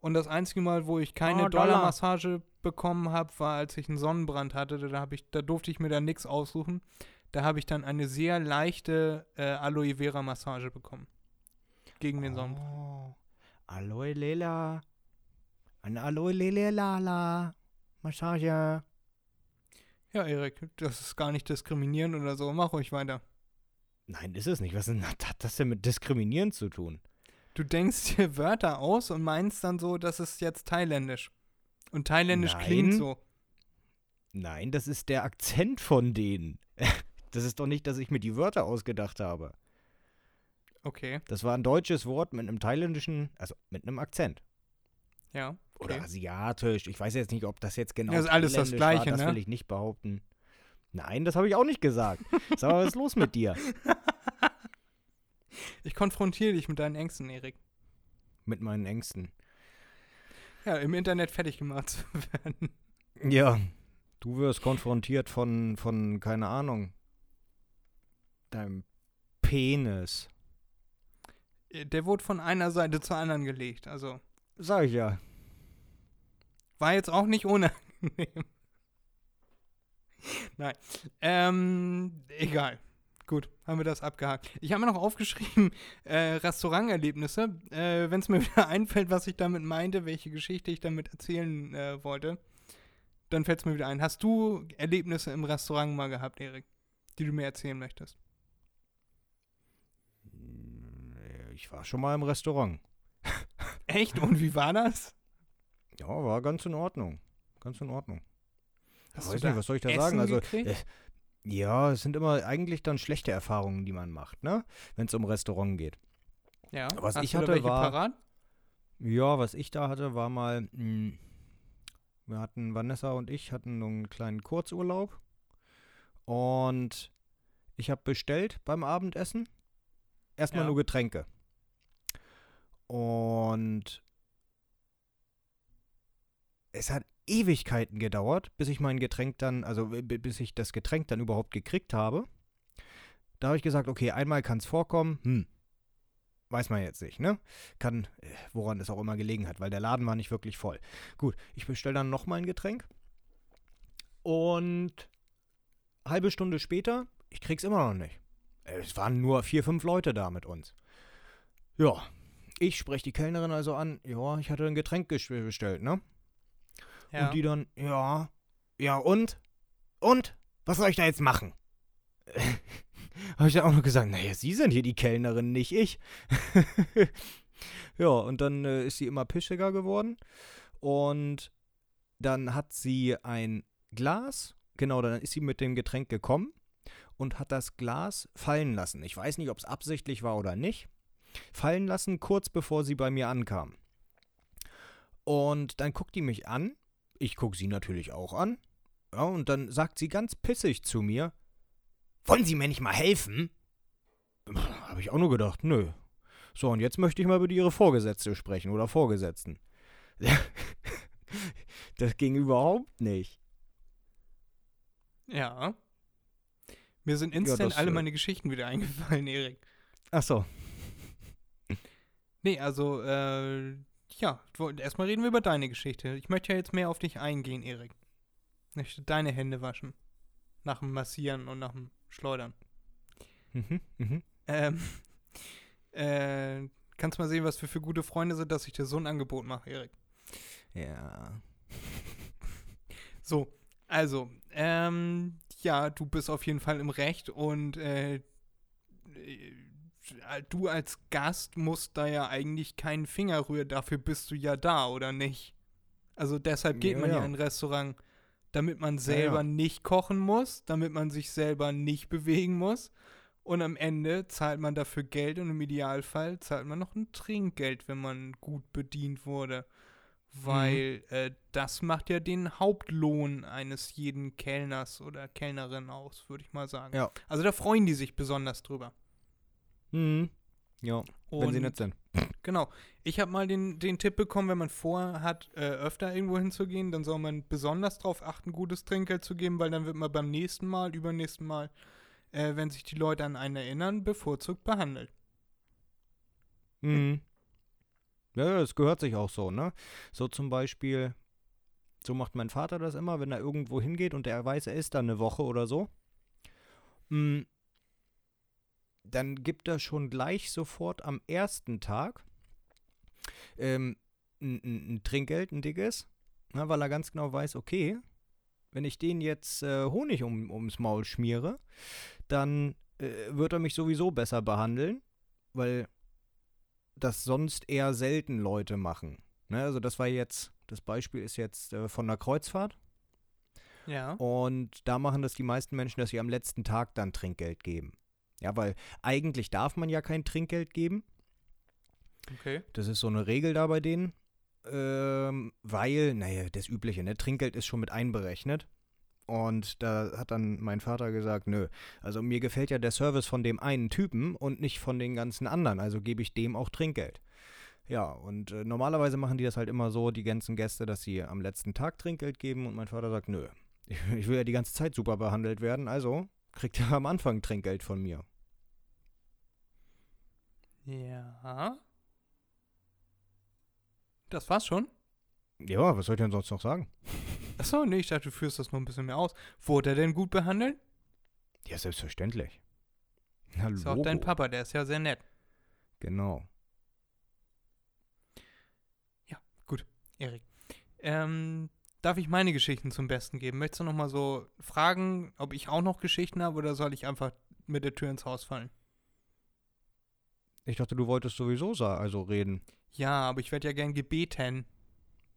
Und das einzige Mal, wo ich keine Oh, Dollar. Dollarmassage bekommen habe, war, als ich einen Sonnenbrand hatte. Da, hab ich, da durfte ich mir dann nichts aussuchen. Da habe ich dann eine sehr leichte äh, Aloe Vera Massage bekommen. Gegen den Sonnenbrand. Oh, Aloe Lela. Eine Aloe Lela. Massage. Ja, Erik, das ist gar nicht diskriminierend oder so. Mach ruhig weiter. Nein, ist es nicht. Was hat das denn mit Diskriminieren zu tun? Du denkst dir Wörter aus und meinst dann so, das ist jetzt thailändisch. Und thailändisch klingt Nein. so. Nein, das ist der Akzent von denen. Das ist doch nicht, dass ich mir die Wörter ausgedacht habe. Okay, Das war ein deutsches Wort mit einem thailändischen, also mit einem Akzent. ja. Oder Okay. asiatisch. Ich weiß jetzt nicht, ob das jetzt genau Ja, ist alles das Gleiche, war. Das ne? will ich nicht behaupten. Nein, das habe ich auch nicht gesagt. Sag mal, was ist los mit dir? Ich konfrontiere dich mit deinen Ängsten, Erik. Mit meinen Ängsten. Ja, im Internet fertig gemacht zu werden. Ja, du wirst konfrontiert von, von, keine Ahnung, deinem Penis. Der wurde von einer Seite zur anderen gelegt. Also Sag ich ja. War jetzt auch nicht unangenehm. Nein. Ähm, egal. Gut, haben wir das abgehakt. Ich habe mir noch aufgeschrieben, äh, Restauranterlebnisse. Äh, Wenn es mir wieder einfällt, was ich damit meinte, welche Geschichte ich damit erzählen äh, wollte, dann fällt es mir wieder ein. Hast du Erlebnisse im Restaurant mal gehabt, Erik, die du mir erzählen möchtest? Ich war schon mal im Restaurant. Echt? Und wie war das? Ja, war ganz in Ordnung. Ganz in Ordnung. Hast weiß du nicht, was soll ich da Essen sagen? Also, äh, Ja, es sind immer eigentlich dann schlechte Erfahrungen, die man macht, ne? Wenn es um Restaurant geht. ja. was Hast ich du da hatte, welche war- parat? Ja, was ich da hatte, war mal, mh, wir hatten, Vanessa und ich hatten einen kleinen Kurzurlaub und ich habe bestellt beim Abendessen erstmal Ja. nur Getränke. Und es hat Ewigkeiten gedauert, bis ich mein Getränk dann, also b- bis ich das Getränk dann überhaupt gekriegt habe. Da habe ich gesagt, okay, einmal kann es vorkommen, hm, weiß man jetzt nicht, ne? Kann, äh, woran es auch immer gelegen hat, weil der Laden war nicht wirklich voll. Gut, ich bestelle dann nochmal ein Getränk und halbe Stunde später, ich krieg's immer noch nicht. Äh, Es waren nur vier, fünf Leute da mit uns. Ja, ich spreche die Kellnerin also an, ja, ich hatte ein Getränk bestellt, ne? Ja. Und die dann, ja, ja und? Und? Was soll ich da jetzt machen? Habe ich dann auch noch gesagt, naja, Sie sind hier die Kellnerin, nicht ich. ja, und dann äh, ist sie immer pischiger geworden. Und dann hat sie ein Glas, genau, dann ist sie mit dem Getränk gekommen und hat das Glas fallen lassen. Ich weiß nicht, ob es absichtlich war oder nicht. Fallen lassen, kurz bevor sie bei mir ankam. Und dann guckt die mich an. Ich gucke sie natürlich auch an. Ja, und dann sagt sie ganz pissig zu mir: Wollen Sie mir nicht mal helfen? Habe ich auch nur gedacht, nö. So, und jetzt möchte ich mal über Ihre Vorgesetzte sprechen oder Vorgesetzten. das ging überhaupt nicht. Ja. Mir sind instant das, alle meine Geschichten wieder eingefallen, Erik. Ach so. Nee, also, äh, ja, erstmal reden wir über deine Geschichte. Ich möchte ja jetzt mehr auf dich eingehen, Erik. Ich möchte deine Hände waschen. Nach dem Massieren und nach dem Schleudern. Mhm, mhm. Ähm, äh, kannst mal sehen, was wir für gute Freunde sind, dass ich dir so ein Angebot mache, Erik. Ja. So, also, ähm, ja, du bist auf jeden Fall im Recht und äh, du als Gast musst da ja eigentlich keinen Finger rühren, dafür bist du ja da, oder nicht? Also deshalb geht Ja, man ja, ja. in ein Restaurant, damit man selber ja. nicht kochen muss, damit man sich selber nicht bewegen muss. Und am Ende zahlt man dafür Geld und im Idealfall zahlt man noch ein Trinkgeld, wenn man gut bedient wurde. Weil Mhm. äh, das macht ja den Hauptlohn eines jeden Kellners oder Kellnerin aus, würde ich mal sagen. Also da freuen die sich besonders drüber. Mhm. Ja, wenn sie Und- nett sind. Genau. Ich habe mal den, den Tipp bekommen, wenn man vorhat, äh, öfter irgendwo hinzugehen, dann soll man besonders darauf achten, gutes Trinkgeld zu geben, weil dann wird man beim nächsten Mal, übernächsten Mal, äh, wenn sich die Leute an einen erinnern, bevorzugt behandelt. Mhm. Ja, das gehört sich auch so, ne? So zum Beispiel, so macht mein Vater das immer, wenn er irgendwo hingeht und er weiß, er ist da eine Woche oder so. Mm, dann gibt er schon gleich sofort am ersten Tag ähm, ein, ein, ein Trinkgeld, ein dickes, na, weil er ganz genau weiß, okay, wenn ich den jetzt äh, Honig um, ums Maul schmiere, dann äh, wird er mich sowieso besser behandeln, weil das sonst eher selten Leute machen. Ne? Also das war jetzt, das Beispiel ist jetzt äh, von der Kreuzfahrt. Ja. Und da machen das die meisten Menschen, dass sie am letzten Tag dann Trinkgeld geben. Ja, weil eigentlich darf man ja kein Trinkgeld geben. Okay. Das ist so eine Regel da bei denen. Ähm, weil, naja, das Übliche, ne? Trinkgeld ist schon mit einberechnet. Und da hat dann mein Vater gesagt, nö, also mir gefällt ja der Service von dem einen Typen und nicht von den ganzen anderen, also gebe ich dem auch Trinkgeld. Ja, und äh, normalerweise machen die das halt immer so, die ganzen Gäste, dass sie am letzten Tag Trinkgeld geben und mein Vater sagt, nö, ich, ich will ja die ganze Zeit super behandelt werden, also kriegt er am Anfang Trinkgeld von mir. Ja. Das war's schon? Ja, was soll ich denn sonst noch sagen? Achso, nee, ich dachte, du führst das noch ein bisschen mehr aus. Wurde er denn gut behandelt? Ja, selbstverständlich. Hallo. Ist auch dein Papa, der ist ja sehr nett. Genau. Gut, Erik. Ähm, darf ich meine Geschichten zum Besten geben? Möchtest du noch mal so fragen, ob ich auch noch Geschichten habe oder soll ich einfach mit der Tür ins Haus fallen? Ich dachte, du wolltest sowieso also reden. Ja, aber ich werde ja gern gebeten.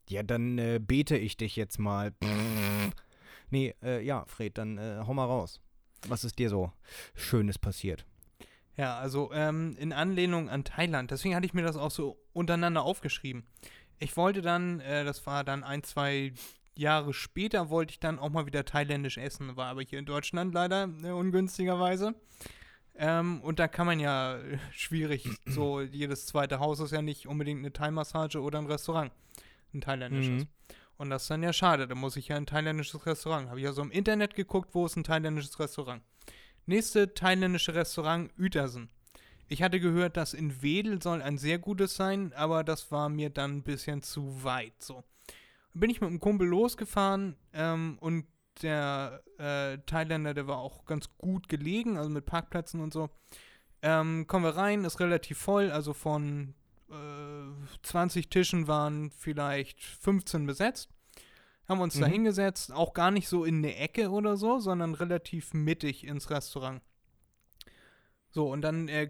Ja, dann äh, bete ich dich jetzt mal. nee, äh, ja, Fred, dann äh, hau mal raus. Was ist dir so Schönes passiert? Ja, also ähm, in Anlehnung an Thailand. Deswegen hatte ich mir das auch so untereinander aufgeschrieben. Ich wollte dann, äh, das war dann ein, zwei Jahre später, wollte ich dann auch mal wieder thailändisch essen. War aber hier in Deutschland leider äh, ungünstigerweise. Ähm, und da kann man ja äh, schwierig, so jedes zweite Haus ist ja nicht unbedingt eine Thai-Massage oder ein Restaurant. Ein thailändisches. Mhm. Und das ist dann ja schade. Da muss ich ja ein thailändisches Restaurant. Habe ich also im Internet geguckt, wo ist ein thailändisches Restaurant. Nächste thailändische Restaurant, Uetersen. Ich hatte gehört, dass in Wedel soll ein sehr gutes sein, aber das war mir dann ein bisschen zu weit. So. Bin ich mit einem Kumpel losgefahren ähm, und der äh, Thailänder, der war auch ganz gut gelegen, also mit Parkplätzen und so. Ähm, kommen wir rein, ist relativ voll, also von äh, 20 Tischen waren vielleicht 15 besetzt. Haben uns da Mhm. hingesetzt, auch gar nicht so in eine Ecke oder so, sondern relativ mittig ins Restaurant. So, und dann äh,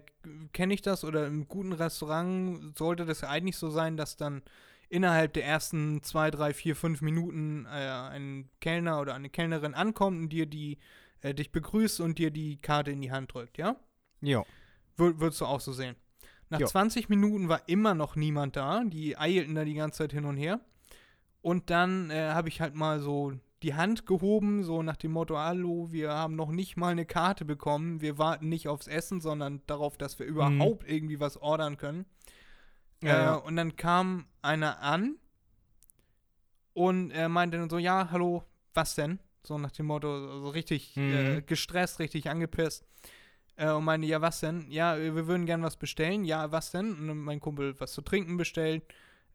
kenne ich das, oder im guten Restaurant sollte das ja eigentlich so sein, dass dann innerhalb der ersten zwei, drei, vier, fünf Minuten äh, ein Kellner oder eine Kellnerin ankommt und dir die, äh, dich begrüßt und dir die Karte in die Hand drückt, ja? Ja. Wür würdest du auch so sehen. Nach Ja. 20 Minuten war immer noch niemand da. Die eilten da die ganze Zeit hin und her. Und dann äh, habe ich halt mal so die Hand gehoben, so nach dem Motto, hallo, wir haben noch nicht mal eine Karte bekommen. Wir warten nicht aufs Essen, sondern darauf, dass wir überhaupt irgendwie was ordern können. Ja, äh, ja. Und dann kam einer an und er meinte dann so, ja, hallo, was denn? So nach dem Motto, so richtig Mhm. äh, gestresst, richtig angepisst. Äh, und meinte, ja, was denn? Ja, äh, wir würden gern was bestellen. Ja, was denn? Und dann mein Kumpel was zu trinken bestellt.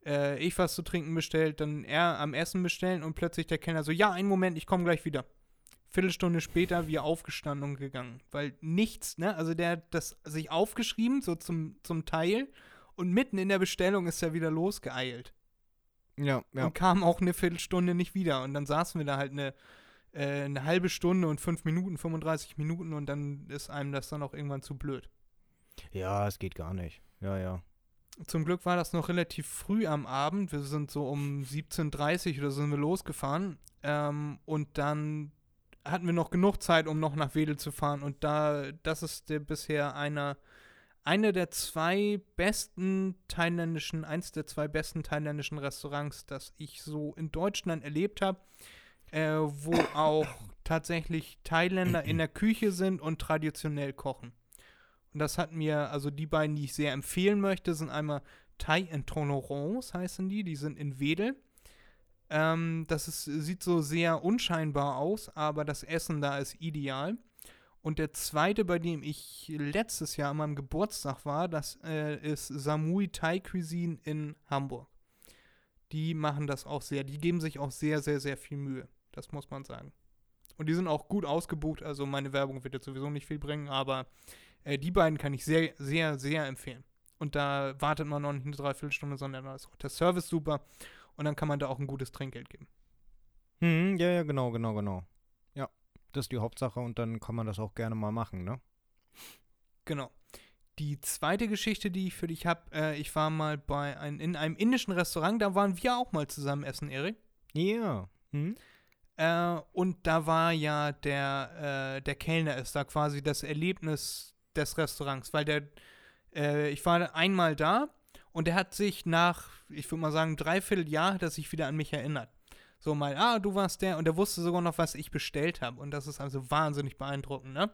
Äh, ich was zu trinken bestellt. Dann er am Essen bestellen und plötzlich der Kellner so, ja, einen Moment, ich komme gleich wieder. Viertelstunde später wir aufgestanden und gegangen. Weil nichts, ne? Also der hat das sich aufgeschrieben, so zum, zum Teil. Und mitten in der Bestellung ist er wieder losgeeilt. Ja, ja. Und kam auch eine Viertelstunde nicht wieder. Und dann saßen wir da halt eine, äh, eine halbe Stunde und fünf Minuten, 35 Minuten und dann ist einem das dann auch irgendwann zu blöd. Ja, es geht gar nicht. Ja, ja. Zum Glück war das noch relativ früh am Abend. Wir sind so um 17.30 Uhr oder so sind wir losgefahren. Ähm, und dann hatten wir noch genug Zeit, um noch nach Wedel zu fahren. Und da, das ist der bisher einer, eine der zwei besten thailändischen, eins der zwei besten thailändischen Restaurants, das ich so in Deutschland erlebt habe, äh, wo auch tatsächlich Thailänder in der Küche sind und traditionell kochen. Und das hat mir, also die beiden, die ich sehr empfehlen möchte, sind einmal Thai and Tolerance heißen die, die sind in Wedel. Ähm, das ist, sieht so sehr unscheinbar aus, aber das Essen da ist ideal. Und der zweite, bei dem ich letztes Jahr an meinem Geburtstag war, das äh, ist Samui Thai Cuisine in Hamburg. Die machen das auch sehr. Die geben sich auch sehr, sehr, sehr viel Mühe. Das muss man sagen. Und die sind auch gut ausgebucht. Also meine Werbung wird jetzt sowieso nicht viel bringen, aber äh, die beiden kann ich sehr, sehr, sehr empfehlen. Und da wartet man noch nicht eine Dreiviertelstunde, sondern da ist auch der Service super. Und dann kann man da auch ein gutes Trinkgeld geben. Hm, ja, ja, genau, genau, genau. Das ist die Hauptsache und dann kann man das auch gerne mal machen, ne? Genau. Die zweite Geschichte, die ich für dich habe, äh, ich war mal bei ein, in einem indischen Restaurant, da waren wir auch mal zusammen essen, Erik. Ja. Hm? Äh, und da war ja der, äh, der Kellner ist da quasi das Erlebnis des Restaurants, weil der, äh, ich war einmal da und der hat sich nach, ich würde mal sagen, dreiviertel Jahr er sich wieder an mich erinnert. So mal, ah, du warst der und der wusste sogar noch, was ich bestellt habe. Und das ist also wahnsinnig beeindruckend, ne?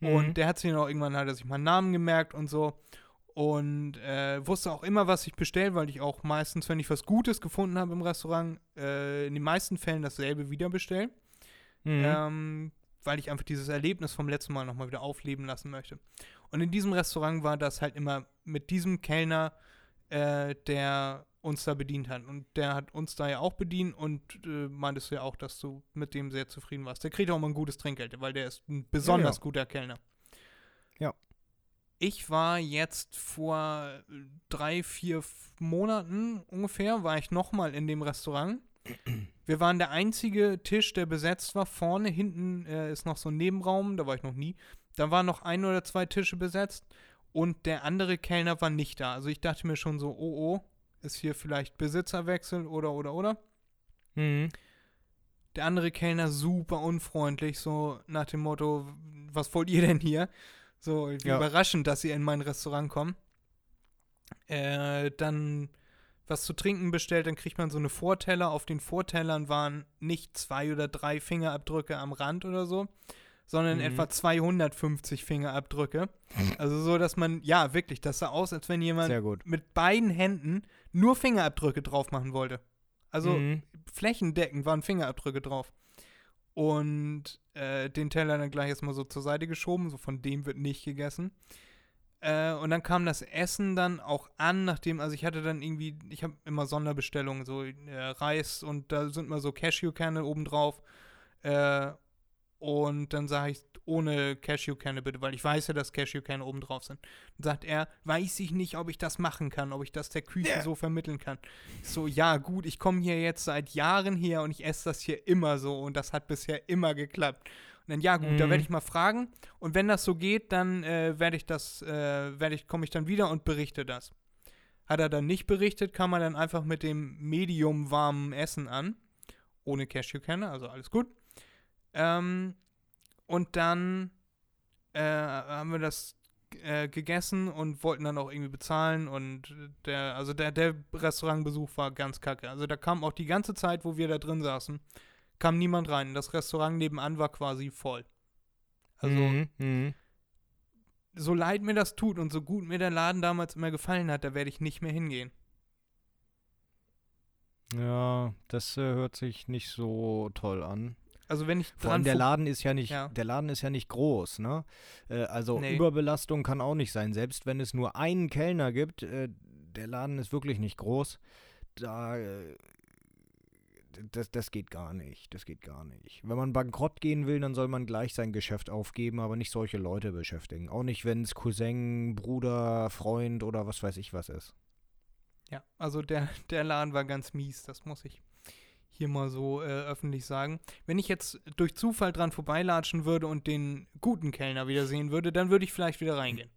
Mhm. Und der hat sich noch irgendwann, hat er sich meinen Namen gemerkt und so. Und äh, wusste auch immer, was ich bestelle, weil ich auch meistens, wenn ich was Gutes gefunden habe im Restaurant, äh, in den meisten Fällen dasselbe wieder bestelle. Mhm. Ähm, weil ich einfach dieses Erlebnis vom letzten Mal nochmal wieder aufleben lassen möchte. Und in diesem Restaurant war das halt immer mit diesem Kellner, äh, der uns da bedient hat. Und der hat uns da ja auch bedient und äh, meintest du ja auch, dass du mit dem sehr zufrieden warst. Der kriegt auch mal ein gutes Trinkgeld, weil der ist ein besonders ja, ja. guter Kellner. Ja. Ich war jetzt vor drei, vier Monaten ungefähr, war ich nochmal in dem Restaurant. Wir waren der einzige Tisch, der besetzt war. Vorne, hinten äh, ist noch so ein Nebenraum, da war ich noch nie. Da waren noch ein oder zwei Tische besetzt und der andere Kellner war nicht da. Also ich dachte mir schon so, oh oh, ist hier vielleicht Besitzerwechsel oder oder oder. Mhm. Der andere Kellner super unfreundlich, so nach dem Motto, was wollt ihr denn hier? So, ja. überraschend, dass ihr in mein Restaurant kommt. Äh, dann was zu trinken bestellt, dann kriegt man so eine Vorteller. Auf den Vortellern waren nicht zwei oder drei Fingerabdrücke am Rand oder so, sondern mhm. etwa 250 Fingerabdrücke. Also so, dass man, ja, wirklich, das sah aus, als wenn jemand mit beiden Händen nur Fingerabdrücke drauf machen wollte. Also mhm. flächendeckend waren Fingerabdrücke drauf und äh, den Teller dann gleich erstmal so zur Seite geschoben, so von dem wird nicht gegessen. Äh, und dann kam das Essen dann auch an, nachdem, also ich hatte dann irgendwie, ich habe immer Sonderbestellungen, so äh, Reis und da sind mal so Cashewkerne obendrauf. Äh, und dann sage ich, ohne Cashewkerne bitte, weil ich weiß ja, dass Cashewkerne oben drauf sind. Dann sagt er, weiß ich nicht, ob ich das machen kann, ob ich das der Küche yeah. so vermitteln kann. So, ja, gut, ich komme hier jetzt seit Jahren her und ich esse das hier immer so und das hat bisher immer geklappt. Und dann, ja, gut, mhm. da werde ich mal fragen. Und wenn das so geht, dann äh, werde ich das, äh, werde ich, komme ich dann wieder und berichte das. Hat er dann nicht berichtet, kam er dann einfach mit dem medium warmen Essen an. Ohne Cashewkerne, also alles gut. Ähm, und dann äh, haben wir das äh, gegessen und wollten dann auch irgendwie bezahlen und der, also der, der Restaurantbesuch war ganz kacke. Also da kam auch die ganze Zeit, wo wir da drin saßen, kam niemand rein. Das Restaurant nebenan war quasi voll. Also, mhm, mh. so leid mir das tut und so gut mir der Laden damals immer gefallen hat, da werde ich nicht mehr hingehen. Ja, das äh, hört sich nicht so toll an. Also wenn ich Vor allem der Laden ist ja nicht, ja. der Laden ist ja nicht groß, ne? Äh, also nee. Überbelastung kann auch nicht sein. Selbst wenn es nur einen Kellner gibt, äh, der Laden ist wirklich nicht groß. Da äh, das, das geht gar nicht. Das geht gar nicht. Wenn man bankrott gehen will, dann soll man gleich sein Geschäft aufgeben, aber nicht solche Leute beschäftigen. Auch nicht, wenn es Cousin, Bruder, Freund oder was weiß ich was ist. Ja, also der, der Laden war ganz mies, das muss ich hier mal so äh, öffentlich sagen. Wenn ich jetzt durch Zufall dran vorbeilatschen würde und den guten Kellner wieder sehen würde, dann würde ich vielleicht wieder reingehen.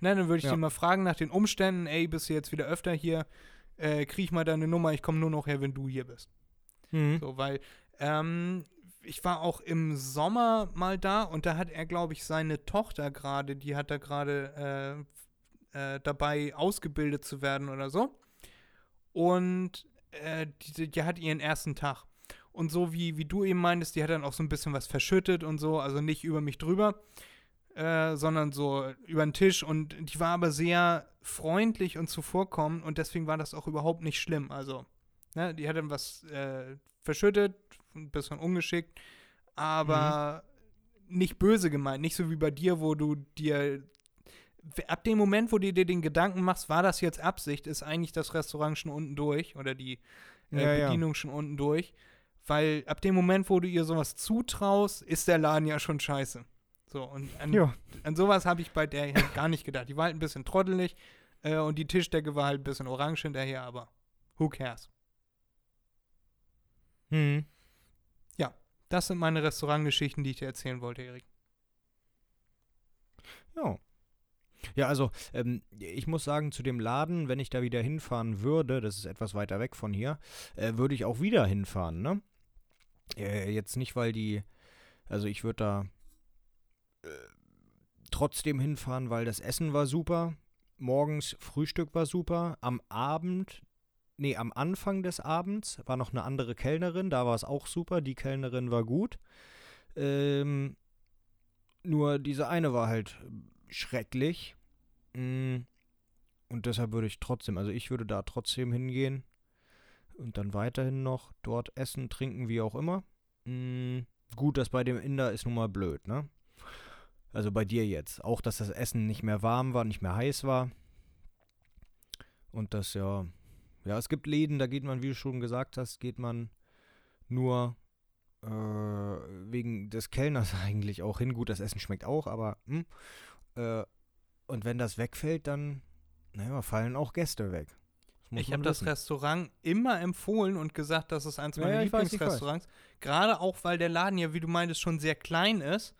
Na, dann würde ich ja. den mal fragen nach den Umständen, ey, bist du jetzt wieder öfter hier? Äh, krieg ich mal deine Nummer, ich komme nur noch her, wenn du hier bist. Mhm. So, weil ähm, ich war auch im Sommer mal da und da hat er, glaube ich, seine Tochter gerade, die hat da gerade äh, äh, dabei ausgebildet zu werden oder so. Und äh, die, die hat ihren ersten Tag. Und so wie, wie du eben meintest, die hat dann auch so ein bisschen was verschüttet und so, also nicht über mich drüber, äh, sondern so über den Tisch. Und die war aber sehr freundlich und zuvorkommend und deswegen war das auch überhaupt nicht schlimm. Also, ne, die hat dann was äh, verschüttet, ein bisschen ungeschickt, aber nicht böse gemeint, nicht so wie bei dir, wo du dir ab dem Moment, wo du dir den Gedanken machst, war das jetzt Absicht, ist eigentlich das Restaurant schon unten durch oder die äh, Ja, ja. Bedienung schon unten durch. Weil ab dem Moment, wo du ihr sowas zutraust, ist der Laden ja schon scheiße. So, und an, Ja. an sowas habe ich bei der halt gar nicht gedacht. Die war halt ein bisschen trottelig äh, und die Tischdecke war halt ein bisschen orange hinterher, aber who cares? Hm. Das sind meine Restaurantgeschichten, die ich dir erzählen wollte, Erik. Ja. Ja, also ähm, ich muss sagen, zu dem Laden, wenn ich da wieder hinfahren würde, das ist etwas weiter weg von hier, äh, würde ich auch wieder hinfahren, ne? Äh, jetzt nicht, weil die, also ich würde da äh, trotzdem hinfahren, weil das Essen war super, morgens Frühstück war super, am Abend, nee, am Anfang des Abends war noch eine andere Kellnerin, da war es auch super, die Kellnerin war gut. Ähm, nur diese eine war halt schrecklich. Mm, Und deshalb würde ich trotzdem, also ich würde da trotzdem hingehen und dann weiterhin noch dort essen, trinken, wie auch immer. Mm, Gut, das bei dem Inder ist nun mal blöd, ne? Also bei dir jetzt. Auch, dass das Essen nicht mehr warm war, nicht mehr heiß war. Und das ja, ja, es gibt Läden, da geht man, wie du schon gesagt hast, geht man nur äh, wegen des Kellners eigentlich auch hin. Gut, das Essen schmeckt auch, aber hm, äh, und wenn das wegfällt, dann naja, fallen auch Gäste weg. Ich habe das. Restaurant immer empfohlen und gesagt, das ist eins meiner ja, Lieblingsrestaurants. Gerade auch, weil der Laden ja, wie du meintest, schon sehr klein ist.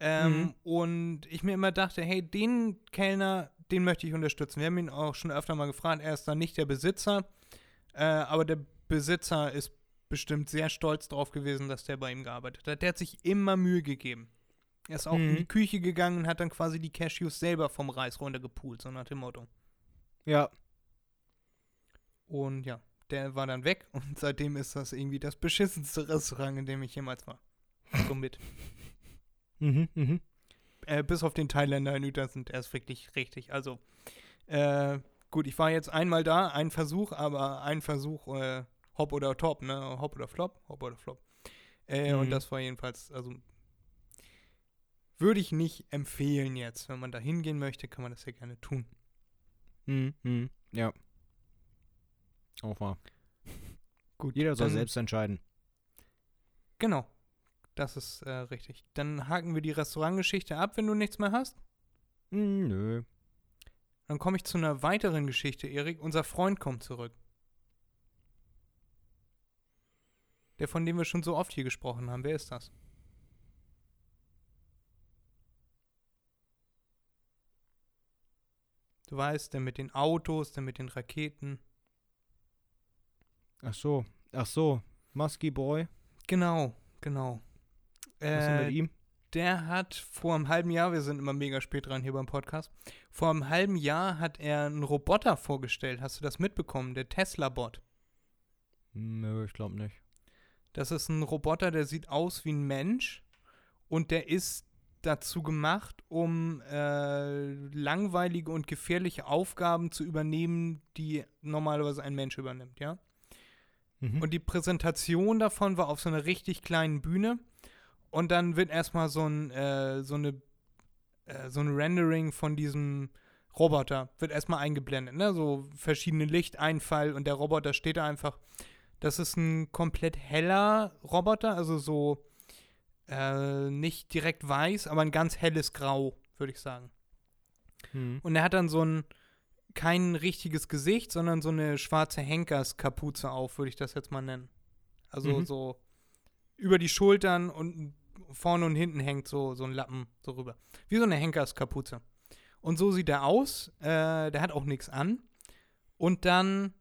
Ähm, Mhm. Und ich mir immer dachte, hey, den Kellner, den möchte ich unterstützen. Wir haben ihn auch schon öfter mal gefragt. Er ist dann nicht der Besitzer, äh, aber der Besitzer ist bestimmt sehr stolz drauf gewesen, dass der bei ihm gearbeitet hat. Der hat sich immer Mühe gegeben. Er ist auch in Mhm. die Küche gegangen und hat dann quasi die Cashews selber vom Reis runtergepult, so nach dem Motto. Ja, Und ja, der war dann weg und seitdem ist das irgendwie das beschissenste Restaurant, in dem ich jemals war. So mit. mhm, mhm. äh, bis auf den Thailänder in Uetersen, der ist wirklich richtig. Also, äh, gut, ich war jetzt einmal da, ein Versuch, aber ein Versuch, äh, Hop oder Top, ne? Hop oder Flop, Hop oder Flop. Äh, Und Mhm. das war jedenfalls, also, würde ich nicht empfehlen jetzt. Wenn man da hingehen möchte, kann man das ja gerne tun. Mhm, mhm. Ja. Auch wahr. Gut, Jeder soll dann- selbst entscheiden. Genau. Das ist äh, richtig. Dann haken wir die Restaurantgeschichte ab, wenn du nichts mehr hast. Hm, nö. Dann komme ich zu einer weiteren Geschichte, Erik. Unser Freund kommt zurück. Der, von dem wir schon so oft hier gesprochen haben. Wer ist das? Du weißt, der mit den Autos, der mit den Raketen. Ach so. Ach so. Musky Boy. Genau, genau. Was ist denn Äh, mit ihm? Der hat vor einem halben Jahr, wir sind immer mega spät dran hier beim Podcast, vor einem halben Jahr hat er einen Roboter vorgestellt. Hast du das mitbekommen? Der Tesla-Bot. Nö, ich glaube nicht. Das ist ein Roboter, der sieht aus wie ein Mensch und der ist dazu gemacht, um äh, langweilige und gefährliche Aufgaben zu übernehmen, die normalerweise ein Mensch übernimmt, ja? Mhm. Und die Präsentation davon war auf so einer richtig kleinen Bühne. Und dann wird erstmal so ein, äh, so eine, äh, so ein Rendering von diesem Roboter wird erstmal eingeblendet, ne? So verschiedene Lichteinfall und der Roboter steht da einfach. Das ist ein komplett heller Roboter, also so äh, nicht direkt weiß, aber ein ganz helles Grau, würde ich sagen. Mhm. Und er hat dann so ein kein richtiges Gesicht, sondern so eine schwarze Henkerskapuze auf, würde ich das jetzt mal nennen. Also Mhm. so über die Schultern und vorne und hinten hängt so, so ein Lappen so rüber. Wie so eine Henkerskapuze. Und so sieht er aus. Äh, der hat auch nichts an. Und dann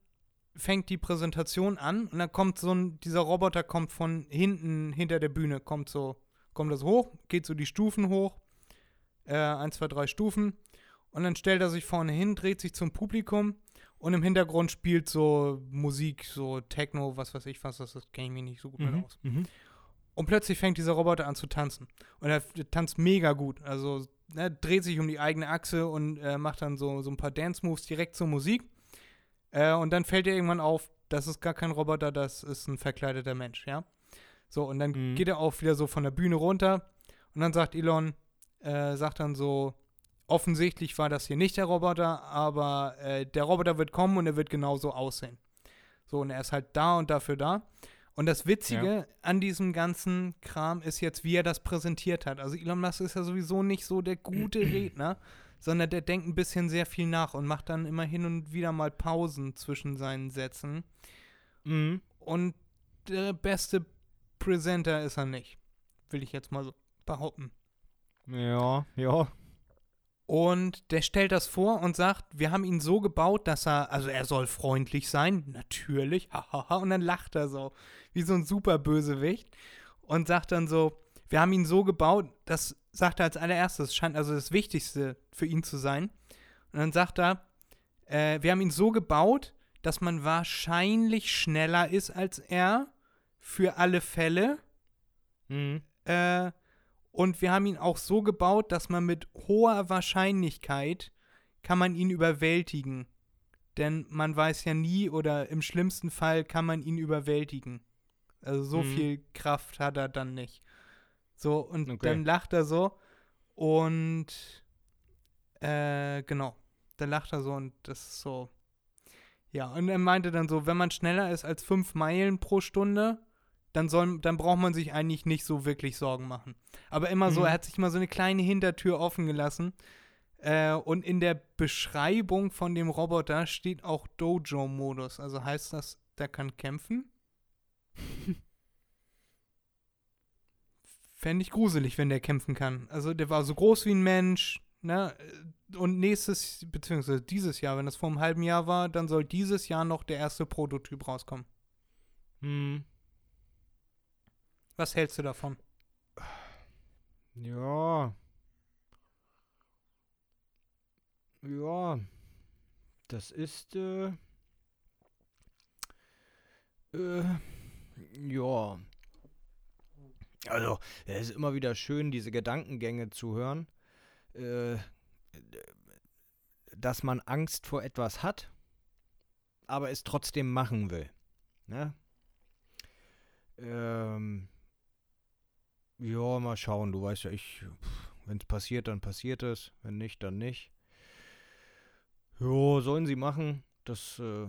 fängt die Präsentation an und dann kommt so ein, dieser Roboter kommt von hinten hinter der Bühne, kommt so, kommt das hoch, geht so die Stufen hoch. Äh, eins, zwei, drei Stufen. Und dann stellt er sich vorne hin, dreht sich zum Publikum und im Hintergrund spielt so Musik, so Techno, was weiß ich was, das, das kenne ich mich nicht so gut mit Mhm. aus. Mhm. Und plötzlich fängt dieser Roboter an zu tanzen. Und er tanzt mega gut. Also er dreht sich um die eigene Achse und äh, macht dann so, so ein paar Dance-Moves direkt zur Musik. Äh, und dann fällt er irgendwann auf, das ist gar kein Roboter, das ist ein verkleideter Mensch, ja. So, und dann Mhm. geht er auch wieder so von der Bühne runter Und dann sagt Elon, äh, sagt dann so, offensichtlich war das hier nicht der Roboter, aber äh, der Roboter wird kommen und er wird genauso aussehen. So, und er ist halt da und dafür da. Und das Witzige ja. an diesem ganzen Kram ist jetzt, wie er das präsentiert hat. Also Elon Musk ist ja sowieso nicht so der gute Redner, sondern der denkt ein bisschen sehr viel nach und macht dann immer hin und wieder mal Pausen zwischen seinen Sätzen. Mhm. Und der beste Presenter ist er nicht. Will ich jetzt mal so behaupten. Ja, ja. Und der stellt das vor und sagt, wir haben ihn so gebaut, dass er, also er soll freundlich sein, natürlich, hahaha, und dann lacht er so, wie so ein super Bösewicht und sagt dann so, wir haben ihn so gebaut, das sagt er als allererstes, scheint also das Wichtigste für ihn zu sein. Und dann sagt er, äh, wir haben ihn so gebaut, dass man wahrscheinlich schneller ist als er, für alle Fälle. Mhm. Äh, und wir haben ihn auch so gebaut, dass man mit hoher Wahrscheinlichkeit kann man ihn überwältigen. Denn man weiß ja nie oder im schlimmsten Fall kann man ihn überwältigen. Also so mhm. viel Kraft hat er dann nicht. So, und okay. dann lacht er so und äh, genau. Dann lacht er so und das ist so. Ja, und er meinte dann so, wenn man schneller ist als fünf Meilen pro Stunde, dann, soll, dann braucht man sich eigentlich nicht so wirklich Sorgen machen. Aber immer mhm. so, er hat sich mal so eine kleine Hintertür offen gelassen. Äh, und in der Beschreibung von dem Roboter steht auch Dojo-Modus. Also heißt das, der kann kämpfen? Fände ich gruselig, wenn der kämpfen kann. Also der war so groß wie ein Mensch, ne? Und nächstes, beziehungsweise dieses Jahr, wenn das vor einem halben Jahr war, dann soll dieses Jahr noch der erste Prototyp rauskommen. Hm. Was hältst du davon? Ja. Ja. Das ist, äh, äh, ja. Also, es ist immer wieder schön, diese Gedankengänge zu hören, äh, dass man Angst vor etwas hat, aber es trotzdem machen will. Ne? Ähm, ja, mal schauen. Du weißt ja, ich, wenn es passiert, dann passiert es. Wenn nicht, dann nicht. Jo, sollen sie machen. Das äh,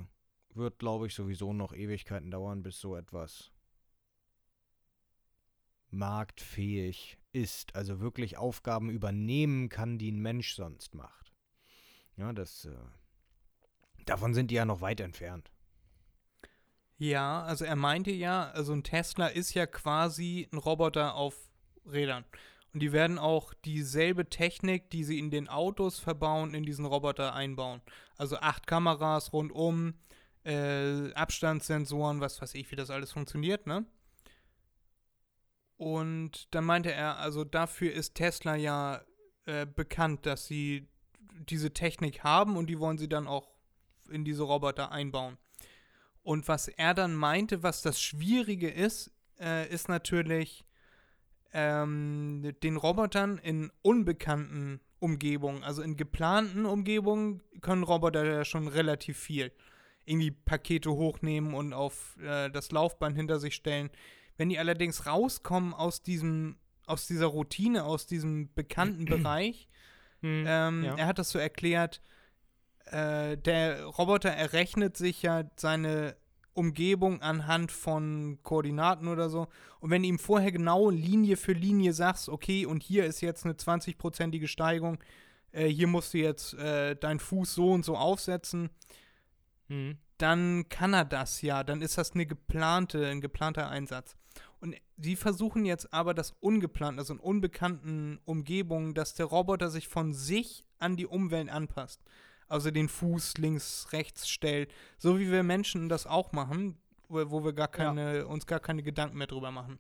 wird, glaube ich, sowieso noch Ewigkeiten dauern, bis so etwas marktfähig ist, also wirklich Aufgaben übernehmen kann, die ein Mensch sonst macht. Ja, das äh, davon sind die ja noch weit entfernt. Ja, also er meinte ja, also ein Tesla ist ja quasi ein Roboter auf Rädern. Und die werden auch dieselbe Technik, die sie in den Autos verbauen, in diesen Roboter einbauen. Also acht Kameras rundum, äh, Abstandssensoren, was weiß ich, wie das alles funktioniert, ne? Und dann meinte er, also dafür ist Tesla ja äh, bekannt, dass sie diese Technik haben und die wollen sie dann auch in diese Roboter einbauen. Und was er dann meinte, was das Schwierige ist, äh, ist natürlich ähm, den Robotern in unbekannten Umgebungen, also in geplanten Umgebungen, können Roboter ja schon relativ viel. Irgendwie Pakete hochnehmen und auf äh, das Laufband hinter sich stellen. Wenn die allerdings rauskommen aus diesem, aus dieser Routine, aus diesem bekannten Bereich, hm, ähm, ja. er hat das so erklärt, äh, der Roboter errechnet sich ja seine Umgebung anhand von Koordinaten oder so. Und wenn du ihm vorher genau Linie für Linie sagst, okay, und hier ist jetzt eine 20-prozentige Steigung, äh, hier musst du jetzt äh, deinen Fuß so und so aufsetzen, mhm. dann kann er das ja. Dann ist das eine geplante, ein geplanter Einsatz. Und sie versuchen jetzt aber das ungeplant, also in unbekannten Umgebungen, dass der Roboter sich von sich an die Umwelt anpasst also den Fuß links, rechts stellt, so wie wir Menschen das auch machen, wo, wo wir gar keine, ja. uns gar keine Gedanken mehr drüber machen.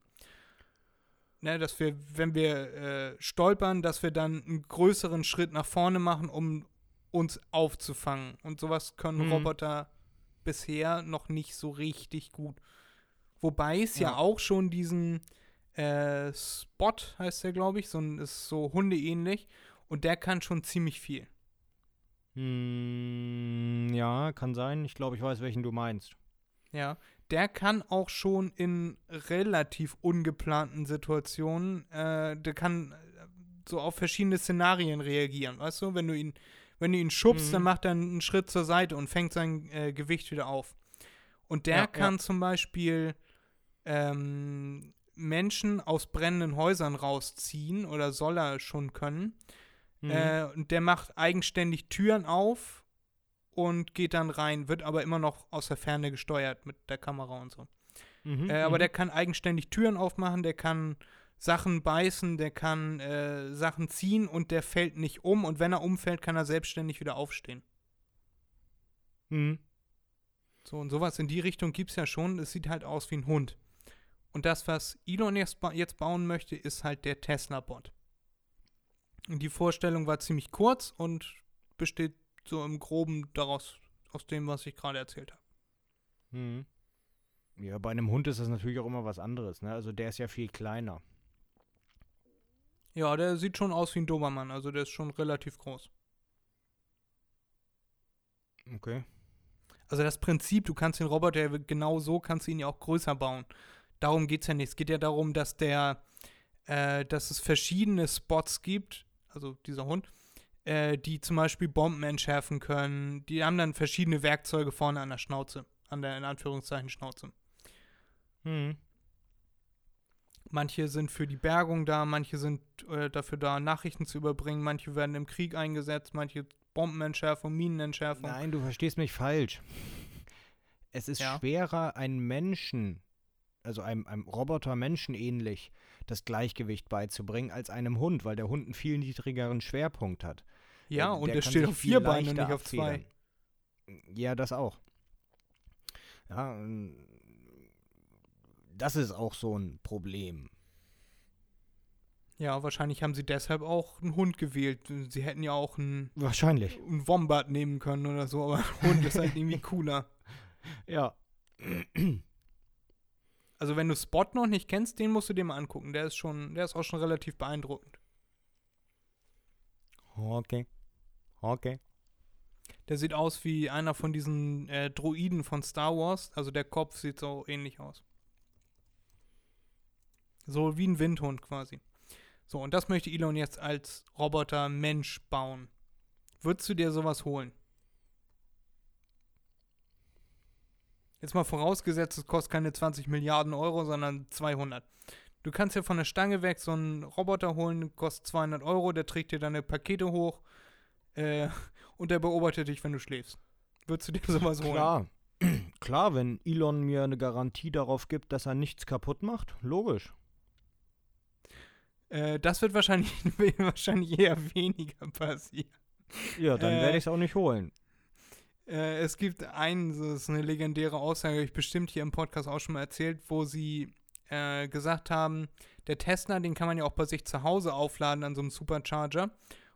Ne, dass wir, wenn wir äh, stolpern, dass wir dann einen größeren Schritt nach vorne machen, um uns aufzufangen. Und sowas können mhm. Roboter bisher noch nicht so richtig gut. Wobei es ja, ja auch schon diesen äh, Spot, heißt der, glaube ich, so ein, ist so hundeähnlich. Und der kann schon ziemlich viel. Hm, ja, kann sein. Ich glaube, ich weiß, welchen du meinst. Ja, der kann auch schon in relativ ungeplanten Situationen, äh, der kann äh, so auf verschiedene Szenarien reagieren, weißt du? Wenn du ihn, wenn du ihn schubst, Mhm. dann macht er einen Schritt zur Seite und fängt sein äh, Gewicht wieder auf. Und der Ja, kann zum Beispiel ähm, Menschen aus brennenden Häusern rausziehen oder soll er schon können. Mhm. Äh, und der macht eigenständig Türen auf und geht dann rein, wird aber immer noch aus der Ferne gesteuert mit der Kamera und so. Mhm, Äh, aber mhm. der kann eigenständig Türen aufmachen, der kann Sachen beißen, der kann äh, Sachen ziehen und der fällt nicht um. Und wenn er umfällt, kann er selbstständig wieder aufstehen. Mhm. So und sowas in die Richtung gibt es ja schon. Es sieht halt aus wie ein Hund. Und das, was Elon jetzt, ba jetzt bauen möchte, ist halt der Tesla-Bot. Die Vorstellung war ziemlich kurz und besteht so im Groben daraus, aus dem, was ich gerade erzählt habe. Mhm. Ja, bei einem Hund ist das natürlich auch immer was anderes, ne? Also der ist ja viel kleiner. Ja, der sieht schon aus wie ein Dobermann, also der ist schon relativ groß. Okay. Also das Prinzip, du kannst den Roboter genau so, kannst du ihn ja auch größer bauen. Darum geht es ja nicht. Es geht ja darum, dass der, äh, dass es verschiedene Spots gibt, also dieser Hund, äh, die zum Beispiel Bomben entschärfen können. Die haben dann verschiedene Werkzeuge vorne an der Schnauze, an der in Anführungszeichen Schnauze. Mhm. Manche sind für die Bergung da, manche sind äh, dafür da, Nachrichten zu überbringen, manche werden im Krieg eingesetzt, manche Bombenentschärfung, Minenentschärfung. Nein, du verstehst mich falsch. Es ist Ja. schwerer, einem Menschen, also einem, einem Roboter menschenähnlich, das Gleichgewicht beizubringen, als einem Hund, weil der Hund einen viel niedrigeren Schwerpunkt hat. Ja, Äh, und der, kann steht auf vier Beinen und nicht auf zwei. abfedern. Ja, das auch. Ja, ähm, das ist auch so ein Problem. Ja, wahrscheinlich haben sie deshalb auch einen Hund gewählt. Sie hätten ja auch einen, Wahrscheinlich. einen Wombat nehmen können oder so, aber ein Hund ist halt irgendwie cooler. Ja. Also wenn du Spot noch nicht kennst, den musst du dir mal angucken. Der ist schon, der ist auch schon relativ beeindruckend. Okay. Okay. Der sieht aus wie einer von diesen äh, Droiden von Star Wars. Also der Kopf sieht so ähnlich aus. So wie ein Windhund quasi. So, und das möchte Elon jetzt als Roboter-Mensch bauen. Würdest du dir sowas holen? Jetzt mal vorausgesetzt, es kostet keine 20 Milliarden Euro, sondern 200. Du kannst dir von der Stange weg so einen Roboter holen, kostet 200 Euro, der trägt dir deine Pakete hoch äh, und der beobachtet dich, wenn du schläfst. Würdest du dir sowas holen? Klar. Klar, wenn Elon mir eine Garantie darauf gibt, dass er nichts kaputt macht, logisch. Äh, das wird wahrscheinlich, wahrscheinlich eher weniger passieren. Ja, dann Äh, werde ich es auch nicht holen. Äh, es gibt einen, das ist eine legendäre Aussage, habe ich bestimmt hier im Podcast auch schon mal erzählt, wo sie äh, gesagt haben, der Tesla, den kann man ja auch bei sich zu Hause aufladen an so einem Supercharger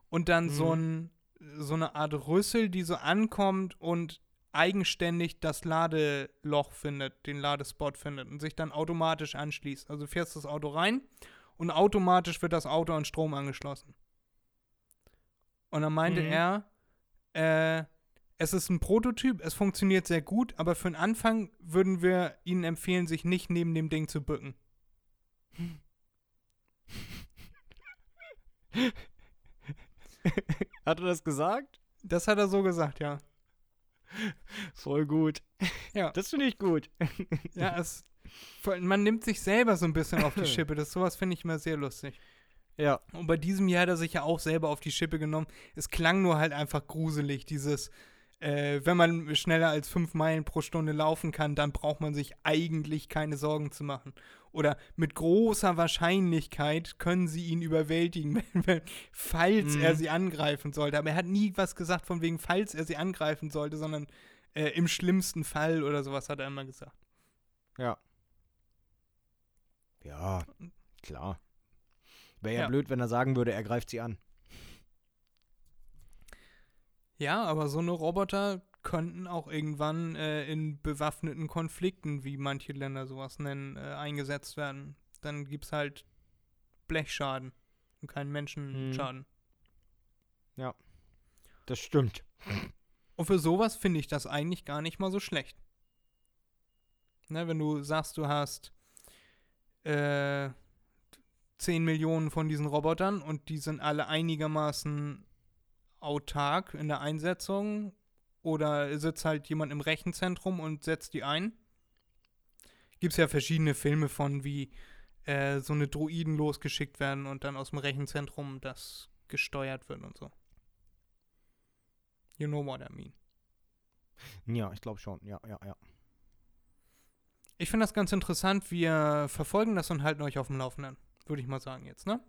und dann Mhm. so, ein, so eine Art Rüssel, die so ankommt und eigenständig das Ladeloch findet, den Ladespot findet und sich dann automatisch anschließt. Also du fährst das Auto rein und automatisch wird das Auto an Strom angeschlossen. Und dann meinte Mhm. er, äh, es ist ein Prototyp, es funktioniert sehr gut, aber für den Anfang würden wir Ihnen empfehlen, sich nicht neben dem Ding zu bücken. Hat er das gesagt? Das hat er so gesagt, ja. Voll gut. Ja. Das finde ich gut. Ja, es, man nimmt sich selber so ein bisschen auf die Schippe. Das sowas finde ich immer sehr lustig. Ja. Und bei diesem Jahr hat er sich ja auch selber auf die Schippe genommen. Es klang nur halt einfach gruselig, dieses, äh, wenn man schneller als fünf Meilen pro Stunde laufen kann, dann braucht man sich eigentlich keine Sorgen zu machen. Oder mit großer Wahrscheinlichkeit können sie ihn überwältigen, falls Mhm. er sie angreifen sollte. Aber er hat nie was gesagt von wegen, falls er sie angreifen sollte, sondern äh, im schlimmsten Fall oder sowas hat er immer gesagt. Ja. Ja, klar. Wäre ja, Ja. blöd, wenn er sagen würde, er greift sie an. Ja, aber so eine Roboter könnten auch irgendwann äh, in bewaffneten Konflikten, wie manche Länder sowas nennen, äh, eingesetzt werden. Dann gibt es halt Blechschaden und keinen Menschenschaden. Das stimmt. Und für sowas finde ich das eigentlich gar nicht mal so schlecht. Ne, wenn du sagst, du hast äh, 10 Millionen von diesen Robotern und die sind alle einigermaßen autark in der Einsetzung oder sitzt halt jemand im Rechenzentrum und setzt die ein. Gibt es ja verschiedene Filme von, wie äh, so eine Droiden losgeschickt werden und dann aus dem Rechenzentrum das gesteuert wird und so. You know what I mean. Ja, ich glaube schon. Ja, ja, ja. Ich finde das ganz interessant. Wir verfolgen das und halten euch auf dem Laufenden. Würde ich mal sagen jetzt, ne?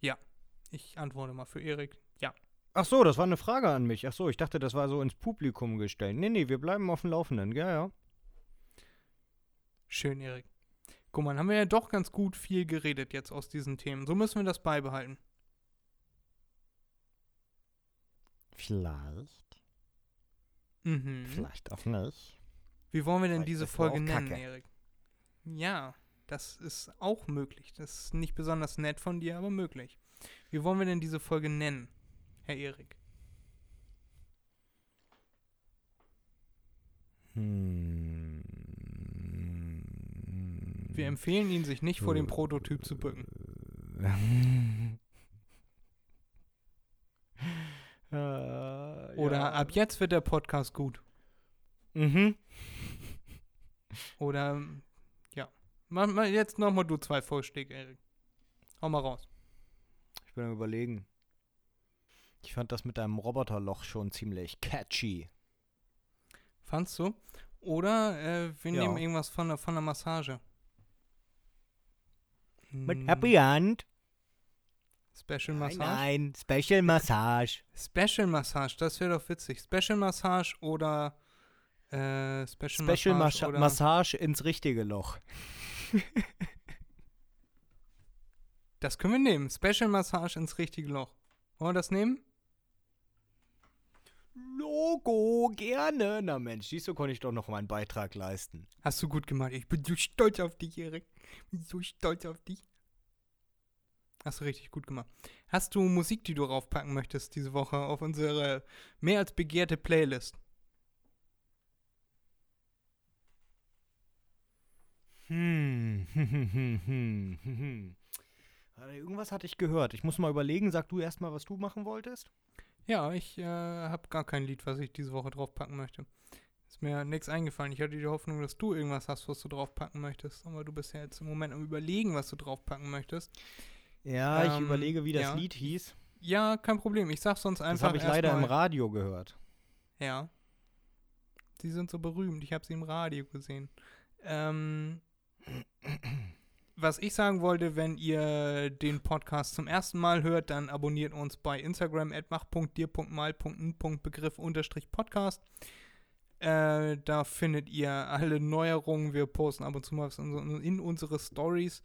Ja. Ich antworte mal für Erik. Ja. Ach so, das war eine Frage an mich. Ach so, ich dachte, das war so ins Publikum gestellt. Nee, nee, wir bleiben auf dem Laufenden. Ja, ja. Schön, Erik. Guck mal, haben wir ja doch ganz gut viel geredet jetzt aus diesen Themen. So müssen wir das beibehalten. Vielleicht. Mhm. Vielleicht auch nicht. Wie wollen wir denn Vielleicht diese Folge nennen, Kacke. Erik? Ja, das ist auch möglich. Das ist nicht besonders nett von dir, aber möglich. Wie wollen wir denn diese Folge nennen, Herr Erik? Hm. Wir empfehlen Ihnen, sich nicht vor dem Prototyp zu bücken. äh, Oder ja. ab jetzt wird der Podcast gut. Mhm. Oder, ja. Mach mal jetzt nochmal du zwei Vorschläge, Erik. Hau mal raus. Ich bin am überlegen. Ich fand das mit deinem Roboterloch schon ziemlich catchy. Fandst du? Oder äh, wir Ja. nehmen irgendwas von der, von der Massage. Mit Hm, Happy Hand. Special Nein, Massage? nein, Special Massage. Special Massage, das wäre doch witzig. Special Massage oder äh, Special, Special Massage Massage, oder Massage ins richtige Loch. Das können wir nehmen. Special Massage ins richtige Loch. Wollen wir das nehmen? Logo, gerne. Na Mensch, siehst du, konnte ich doch noch meinen Beitrag leisten. Hast du gut gemacht. Ich bin so stolz auf dich, Erik. Ich bin so stolz auf dich. Hast du richtig gut gemacht. Hast du Musik, die du raufpacken möchtest diese Woche auf unsere mehr als begehrte Playlist? Hm. Äh, Irgendwas hatte ich gehört. Ich muss mal überlegen. Sag du erst mal, was du machen wolltest. Ja, ich äh, habe gar kein Lied, was ich diese Woche draufpacken möchte. Ist mir nichts eingefallen. Ich hatte die Hoffnung, dass du irgendwas hast, was du draufpacken möchtest. Aber du bist ja jetzt im Moment am Überlegen, was du draufpacken möchtest. Ja, ich Ähm, überlege, wie das ja. Lied hieß. Ja, kein Problem. Ich sag sonst Das einfach. habe ich leider im erstmal- Radio gehört. Ja. Sie sind so berühmt. Ich habe sie im Radio gesehen. Ähm, was ich sagen wollte, wenn ihr den Podcast zum ersten Mal hört, dann abonniert uns bei Instagram mach.dir.mal.n.begriff unterstrich Podcast. Äh, da findet ihr alle Neuerungen. Wir posten ab und zu mal was in, unsere Stories.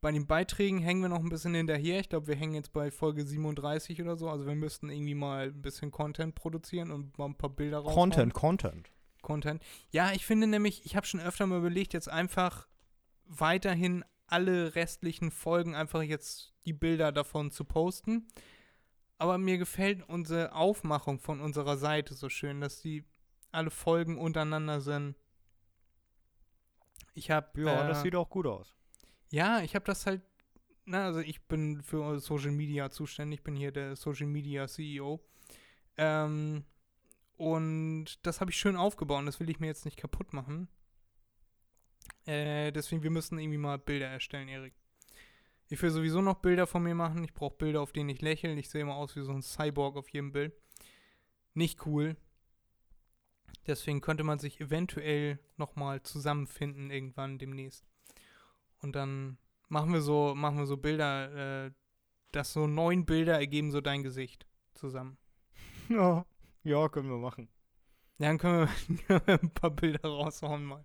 Bei den Beiträgen hängen wir noch ein bisschen hinterher. Ich glaube, wir hängen jetzt bei Folge 37 oder so. Also wir müssten irgendwie mal ein bisschen Content produzieren und mal ein paar Bilder raushauen. Content, Content. Content. Ja, ich finde nämlich, ich habe schon öfter mal überlegt, jetzt einfach weiterhin alle restlichen Folgen einfach jetzt die Bilder davon zu posten. Aber mir gefällt unsere Aufmachung von unserer Seite so schön, dass die alle Folgen untereinander sind. Ich habe Ja, äh, das sieht auch gut aus. ja, ich habe das halt, na, also ich bin für Social Media zuständig, bin hier der Social Media CEO. Ähm, und das habe ich schön aufgebaut und das will ich mir jetzt nicht kaputt machen. Äh, deswegen, wir müssen irgendwie mal Bilder erstellen, Erik. Ich will sowieso noch Bilder von mir machen. Ich brauche Bilder, auf denen ich lächle. Ich sehe immer aus wie so ein Cyborg auf jedem Bild. Nicht cool. Deswegen könnte man sich eventuell nochmal zusammenfinden irgendwann demnächst. Und dann machen wir so, machen wir so Bilder, äh, dass so neun Bilder ergeben so dein Gesicht zusammen. Ja, ja, können wir machen. Dann können wir ein paar Bilder raushauen mal.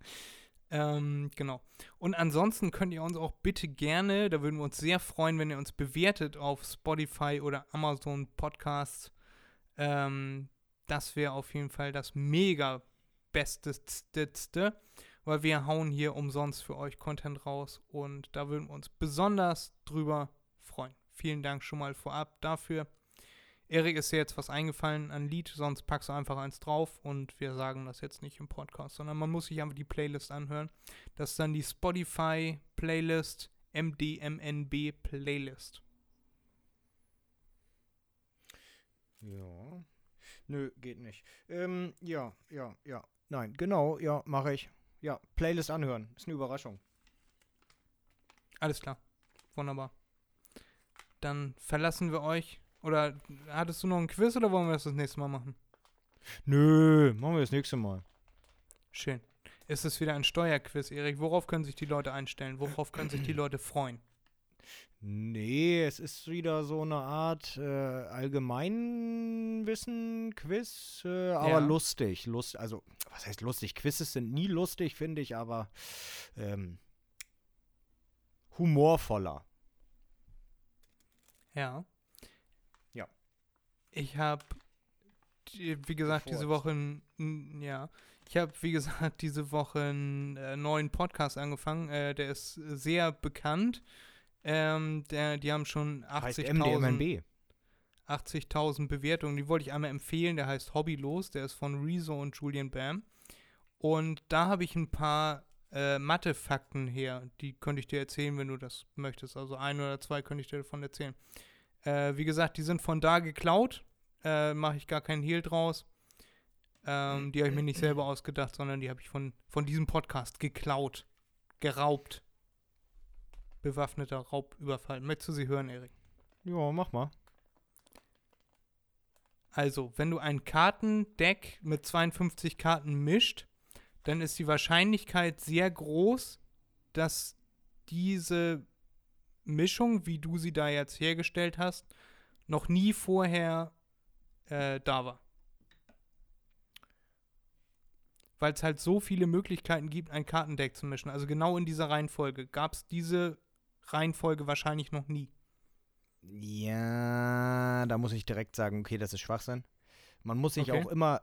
Ähm, genau. Und ansonsten könnt ihr uns auch bitte gerne, da würden wir uns sehr freuen, wenn ihr uns bewertet auf Spotify oder Amazon Podcasts. Ähm, das wäre auf jeden Fall das mega besteste, weil wir hauen hier umsonst für euch Content raus und da würden wir uns besonders drüber freuen. Vielen Dank schon mal vorab dafür. Erik, ist dir jetzt was eingefallen an Lied, sonst packst du einfach eins drauf und wir sagen das jetzt nicht im Podcast, sondern man muss sich einfach die Playlist anhören. Das ist dann die Spotify Playlist MDMNB Playlist. Ja. Nö, geht nicht. Ähm, ja, ja, ja. Nein, genau, ja, mache ich. Ja, Playlist anhören. Ist eine Überraschung. Alles klar. Wunderbar. Dann verlassen wir euch. Oder hattest du noch ein Quiz oder wollen wir das das nächste Mal machen? Nö, machen wir das nächste Mal. Schön. Ist es wieder ein Steuerquiz, Erik? Worauf können sich die Leute einstellen? Worauf können sich die Leute freuen? Nee, es ist wieder so eine Art äh, Allgemeinwissen-Quiz, äh, aber Ja. lustig. Lust, also, was heißt lustig? Quizzes sind nie lustig, finde ich, aber ähm, humorvoller. Ja. Ja. Ich habe, wie gesagt, diese Sofort. Woche, n- ja, ich habe, wie gesagt, diese Woche einen äh, neuen Podcast angefangen. Äh, der ist sehr bekannt. Ähm, der, die haben schon Heißt 80.000 MDMNB. 80.000 Bewertungen. Die wollte ich einmal empfehlen. Der heißt Hobbylos. Der ist von Rezo und Julian Bam. Und da habe ich ein paar äh, Mathe-Fakten her. Die könnte ich dir erzählen, wenn du das möchtest. Also ein oder zwei könnte ich dir davon erzählen. Äh, wie gesagt, die sind von da geklaut. Äh, Mache ich gar keinen Hehl draus. Ähm, die habe ich mir nicht selber ausgedacht, sondern die habe ich von, von diesem Podcast geklaut. Geraubt. Bewaffneter Raubüberfall. Möchtest du sie hören, Erik? Ja, mach mal. Also, wenn du ein Kartendeck mit 52 Karten mischt, dann ist die Wahrscheinlichkeit sehr groß, dass diese Mischung, wie du sie da jetzt hergestellt hast, noch nie vorher äh, da war. Weil es halt so viele Möglichkeiten gibt, ein Kartendeck zu mischen. Also genau in dieser Reihenfolge gab es diese Reihenfolge wahrscheinlich noch nie. Ja, da muss ich direkt sagen, okay, das ist Schwachsinn. Man muss sich Okay. auch immer,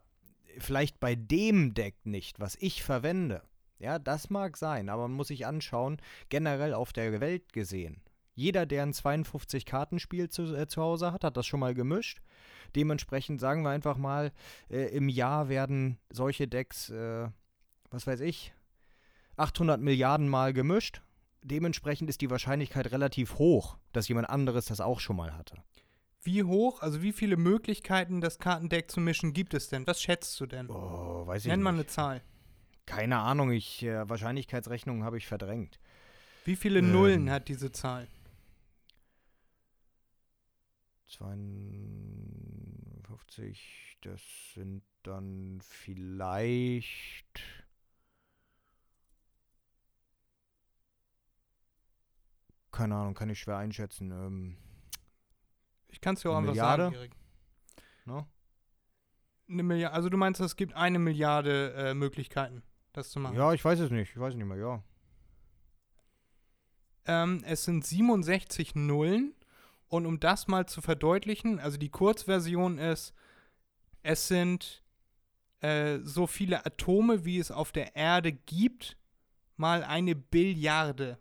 vielleicht bei dem Deck nicht, was ich verwende. Ja, das mag sein, aber man muss sich anschauen, generell auf der Welt gesehen. Jeder, der ein 52-Kartenspiel zu, äh, zu Hause hat, hat das schon mal gemischt. Dementsprechend sagen wir einfach mal, äh, im Jahr werden solche Decks, äh, was weiß ich, 800 Milliarden Mal gemischt. Dementsprechend ist die Wahrscheinlichkeit relativ hoch, dass jemand anderes das auch schon mal hatte. Wie hoch, also wie viele Möglichkeiten, das Kartendeck zu mischen, gibt es denn? Was schätzt du denn? Oh, weiß ich Nenn mal nicht. eine Zahl. Keine Ahnung, ich äh, Wahrscheinlichkeitsrechnungen habe ich verdrängt. Wie viele Ähm. Nullen hat diese Zahl? 52, das sind dann vielleicht keine Ahnung, kann ich schwer einschätzen. Ähm, Ich kann es dir auch einfach Milliarde? sagen, Erik. ne? Eine Milliarde, also du meinst, es gibt eine Milliarde äh, Möglichkeiten, das zu machen. Ja, ich weiß es nicht. Ich weiß es nicht mehr, ja. Ähm, es sind 67 Nullen. Und um das mal zu verdeutlichen, also die Kurzversion ist, es sind äh, so viele Atome, wie es auf der Erde gibt, mal eine Billiarde.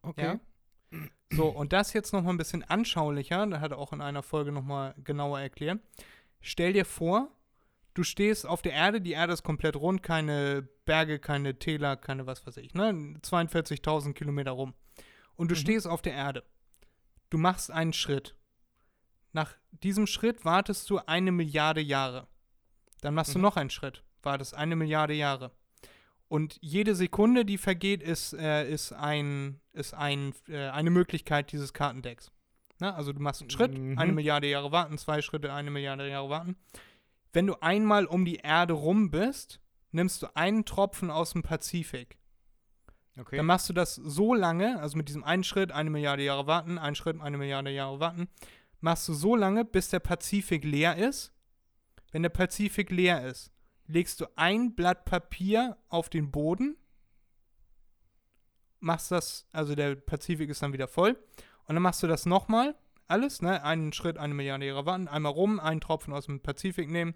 Okay. Ja? So, und das jetzt noch mal ein bisschen anschaulicher, da hat er auch in einer Folge noch mal genauer erklärt. Stell dir vor, du stehst auf der Erde, die Erde ist komplett rund, keine Berge, keine Täler, keine was weiß ich, ne? 42.000 Kilometer rum. Und du Mhm. stehst auf der Erde. Du machst einen Schritt. Nach diesem Schritt wartest du eine Milliarde Jahre. Dann machst du Mhm. noch einen Schritt, wartest eine Milliarde Jahre. Und jede Sekunde, die vergeht, ist, äh, ist, ein, ist ein, äh, eine Möglichkeit dieses Kartendecks. Na, also du machst einen Schritt, Mhm. eine Milliarde Jahre warten, zwei Schritte, eine Milliarde Jahre warten. Wenn du einmal um die Erde rum bist, nimmst du einen Tropfen aus dem Pazifik. Okay. Dann machst du das so lange, also mit diesem einen Schritt, eine Milliarde Jahre warten, ein Schritt, eine Milliarde Jahre warten, machst du so lange, bis der Pazifik leer ist. Wenn der Pazifik leer ist, legst du ein Blatt Papier auf den Boden, machst das, also der Pazifik ist dann wieder voll, und dann machst du das nochmal, alles, ne, einen Schritt, eine Milliarde Jahre warten, einmal rum, einen Tropfen aus dem Pazifik nehmen,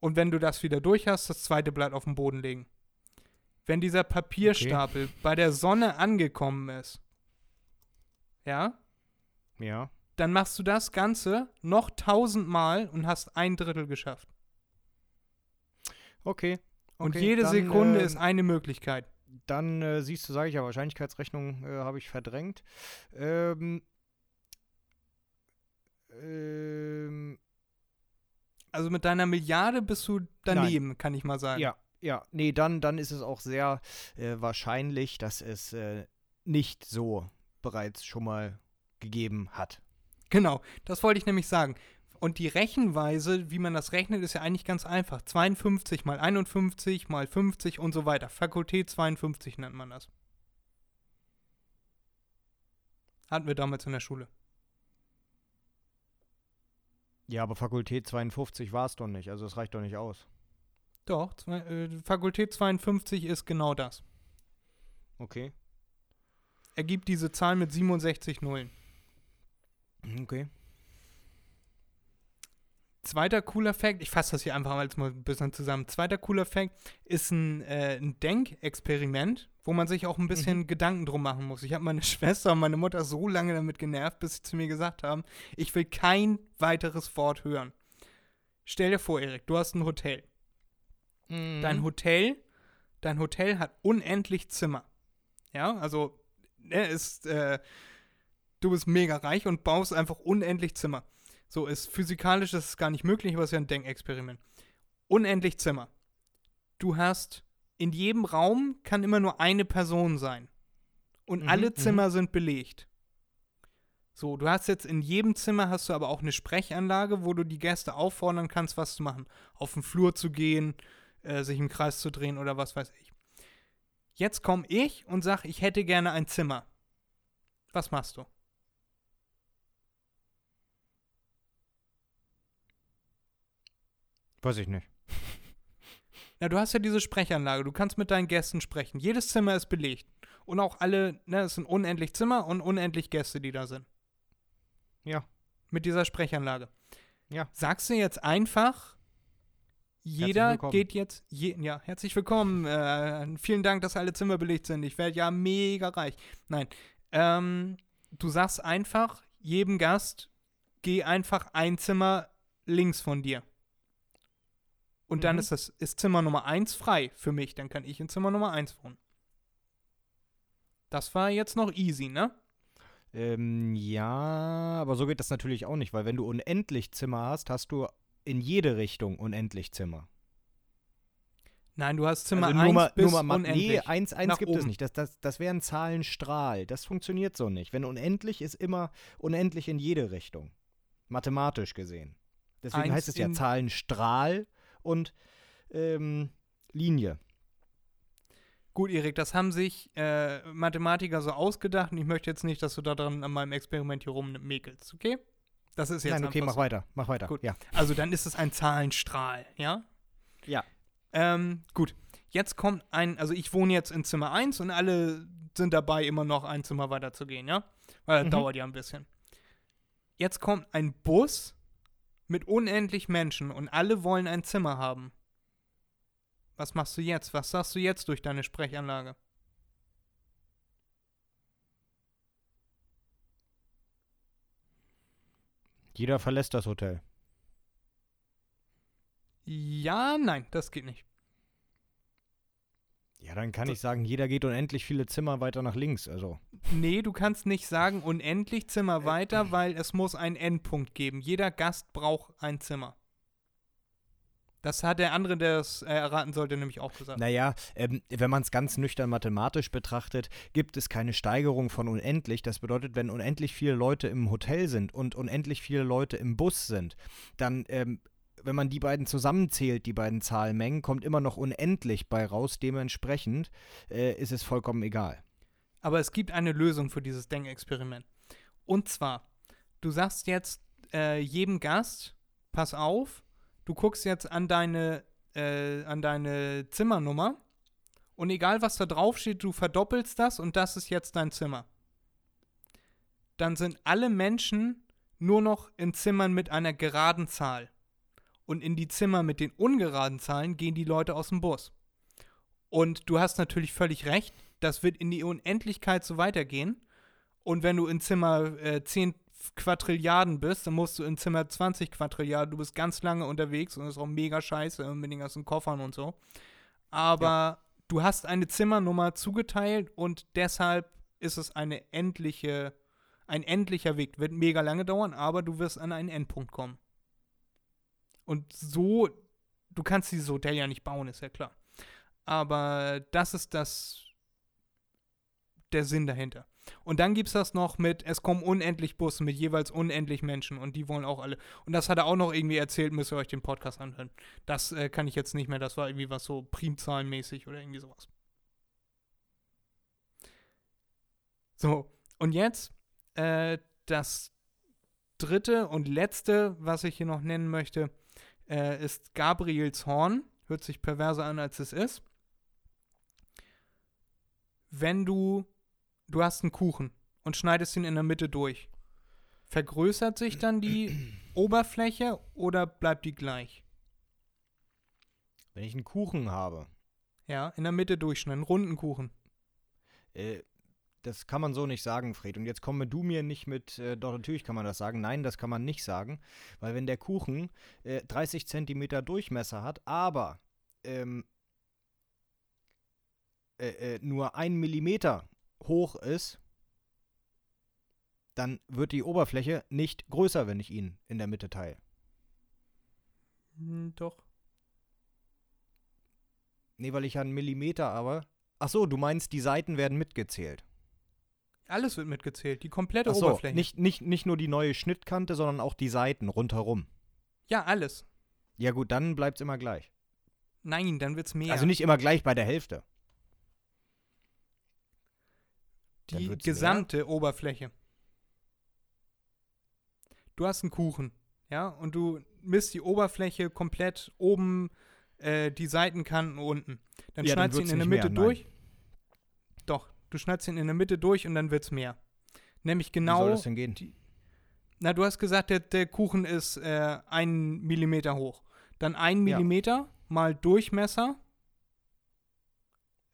und wenn du das wieder durch hast, das zweite Blatt auf den Boden legen. Wenn dieser Papierstapel bei der Sonne angekommen ist, ja, Ja. Dann machst du das Ganze noch tausendmal und hast ein Drittel geschafft. Okay. Und okay, jede dann, Sekunde äh, ist eine Möglichkeit. Dann äh, siehst du, sage ich ja, Wahrscheinlichkeitsrechnung äh, habe ich verdrängt. Ähm, ähm, Also mit deiner Milliarde bist du daneben, kann ich mal sagen. ja, ja, nee, dann, dann ist es auch sehr äh, wahrscheinlich, dass es äh, nicht so bereits schon mal gegeben hat. Genau, das wollte ich nämlich sagen. Und die Rechenweise, wie man das rechnet, ist ja eigentlich ganz einfach. 52 mal 51 mal 50 und so weiter. Fakultät 52 nennt man das. Hatten wir damals in der Schule. Ja, aber Fakultät 52 war es doch nicht, also es reicht doch nicht aus. Doch, zwei, äh, Fakultät 52 ist genau das. Okay. Ergibt diese Zahl mit 67 Nullen. Okay. Zweiter cooler Fact, ich fasse das hier einfach mal ein bisschen zusammen. Zweiter cooler Fact ist ein, äh, ein Denkexperiment, wo man sich auch ein bisschen Gedanken drum machen muss. Ich habe meine Schwester und meine Mutter so lange damit genervt, bis sie zu mir gesagt haben, ich will kein weiteres Wort hören. Stell dir vor, Erik, du hast ein Hotel. Dein Hotel, dein Hotel hat unendlich Zimmer. Ja, also ne, ist, äh, du bist mega reich und baust einfach unendlich Zimmer. So ist physikalisch das ist gar nicht möglich, aber es ist ja ein Denkexperiment. Unendlich Zimmer. Du hast in jedem Raum kann immer nur eine Person sein. Und Mhm, alle mhm. Zimmer sind belegt. So, du hast jetzt in jedem Zimmer hast du aber auch eine Sprechanlage, wo du die Gäste auffordern kannst, was zu machen. Auf den Flur zu gehen, äh, sich im Kreis zu drehen oder was weiß ich. Jetzt komme ich und sag, ich hätte gerne ein Zimmer. Was machst du? Weiß ich nicht. Na, du hast ja diese Sprechanlage, du kannst mit deinen Gästen sprechen. Jedes Zimmer ist belegt. Und auch alle, ne, es sind unendlich Zimmer und unendlich Gäste, die da sind. Ja. Mit dieser Sprechanlage. Ja. Sagst du jetzt einfach, jeder geht jetzt, je, ja, herzlich willkommen, äh, vielen Dank, dass alle Zimmer belegt sind. Ich werde ja mega reich. Nein, ähm, du sagst einfach, jedem Gast, geh einfach ein Zimmer links von dir. Und dann Mhm. ist das ist Zimmer Nummer 1 frei für mich. Dann kann ich in Zimmer Nummer 1 wohnen. Das war jetzt noch easy, ne? Ähm, ja, aber so geht das natürlich auch nicht, weil wenn du unendlich Zimmer hast, hast du in jede Richtung unendlich Zimmer. Nein, du hast Zimmer also 1 nur mal, bis mal, ma- unendlich. Nee, 1, 1 Nach gibt es oben. nicht. Das, das, das wäre ein Zahlenstrahl. Das funktioniert so nicht. Wenn unendlich ist immer unendlich in jede Richtung. Mathematisch gesehen. Deswegen heißt es ja Zahlenstrahl und ähm, Linie. Gut, Erik, das haben sich äh, Mathematiker so ausgedacht und ich möchte jetzt nicht, dass du daran an meinem Experiment hier rummäkelst, okay? Das ist jetzt Nein, okay, mach weiter. Mach weiter. Gut. Ja. Also dann ist es ein Zahlenstrahl, ja? Ja. Ähm, gut. Jetzt kommt ein, also ich wohne jetzt in Zimmer 1 und alle sind dabei, immer noch ein Zimmer weiter zu gehen, ja? Weil das Mhm. dauert ja ein bisschen. Jetzt kommt ein Bus mit unendlich Menschen und alle wollen ein Zimmer haben. Was machst du jetzt? Was sagst du jetzt durch deine Sprechanlage? Jeder verlässt das Hotel. Ja, nein, das geht nicht. Ja, dann kann So- ich sagen, jeder geht unendlich viele Zimmer weiter nach links. Also. Nee, du kannst nicht sagen, unendlich Zimmer weiter, weil es muss einen Endpunkt geben. Jeder Gast braucht ein Zimmer. Das hat der andere, der es äh, erraten sollte, nämlich auch gesagt. Naja, ähm, wenn man es ganz nüchtern mathematisch betrachtet, gibt es keine Steigerung von unendlich. Das bedeutet, wenn unendlich viele Leute im Hotel sind und unendlich viele Leute im Bus sind, dann, ähm, wenn man die beiden zusammenzählt, die beiden Zahlmengen, kommt immer noch unendlich bei raus. Dementsprechend äh, ist es vollkommen egal. Aber es gibt eine Lösung für dieses Denkexperiment. Und zwar, du sagst jetzt äh, jedem Gast, pass auf, du guckst jetzt an deine, äh, an deine Zimmernummer und egal was da drauf steht, du verdoppelst das und das ist jetzt dein Zimmer. Dann sind alle Menschen nur noch in Zimmern mit einer geraden Zahl. Und in die Zimmer mit den ungeraden Zahlen gehen die Leute aus dem Bus. Und du hast natürlich völlig recht, das wird in die Unendlichkeit so weitergehen. Und wenn du in Zimmer äh, 10, Quadrilliarden bist, dann musst du in Zimmer 20 Quadrilliarden, du bist ganz lange unterwegs und das ist auch mega scheiße mit den ganzen Koffern und so. Aber ja. du hast eine Zimmernummer zugeteilt und deshalb ist es eine endliche, ein endlicher Weg. Wird mega lange dauern, aber du wirst an einen Endpunkt kommen. Und so, du kannst dieses Hotel ja nicht bauen, ist ja klar. Aber das ist das, der Sinn dahinter. Und dann gibt es das noch mit, es kommen unendlich Busse mit jeweils unendlich Menschen und die wollen auch alle. Und das hat er auch noch irgendwie erzählt, müsst ihr euch den Podcast anhören. Das äh, kann ich jetzt nicht mehr, das war irgendwie was so primzahlenmäßig oder irgendwie sowas. So, und jetzt äh, das dritte und letzte, was ich hier noch nennen möchte, äh, ist Gabriels Horn. Hört sich perverser an, als es ist. Wenn du, du hast einen Kuchen und schneidest ihn in der Mitte durch, vergrößert sich dann die Oberfläche oder bleibt die gleich? Wenn ich einen Kuchen habe. Ja, in der Mitte durchschneiden, einen runden Kuchen. Äh, das kann man so nicht sagen, Fred. Und jetzt komme du mir nicht mit, äh, doch natürlich kann man das sagen. Nein, das kann man nicht sagen. Weil wenn der Kuchen äh, 30 Zentimeter Durchmesser hat, aber ähm, äh, äh, nur ein Millimeter hoch ist, dann wird die Oberfläche nicht größer, wenn ich ihn in der Mitte teile. Hm, doch. Nee, weil ich einen Millimeter aber. Ach so, du meinst, die Seiten werden mitgezählt. Alles wird mitgezählt, die komplette Ach so, Oberfläche. Nicht, nicht, nicht nur die neue Schnittkante, sondern auch die Seiten rundherum. Ja, alles. Ja gut, dann bleibt es immer gleich. Nein, dann wird es mehr. Also nicht immer gleich bei der Hälfte. Die gesamte mehr. Oberfläche. Du hast einen Kuchen, ja, und du misst die Oberfläche komplett oben, äh, die Seitenkanten unten. Dann ja, schneidest du ihn in der Mitte mehr, durch. Doch, Du schneidest ihn in der Mitte durch und dann wird es mehr. Nämlich genau. Wie soll das denn gehen? Die, na, du hast gesagt, der, der Kuchen ist äh, ein Millimeter hoch. Dann ein Millimeter ja. mal Durchmesser.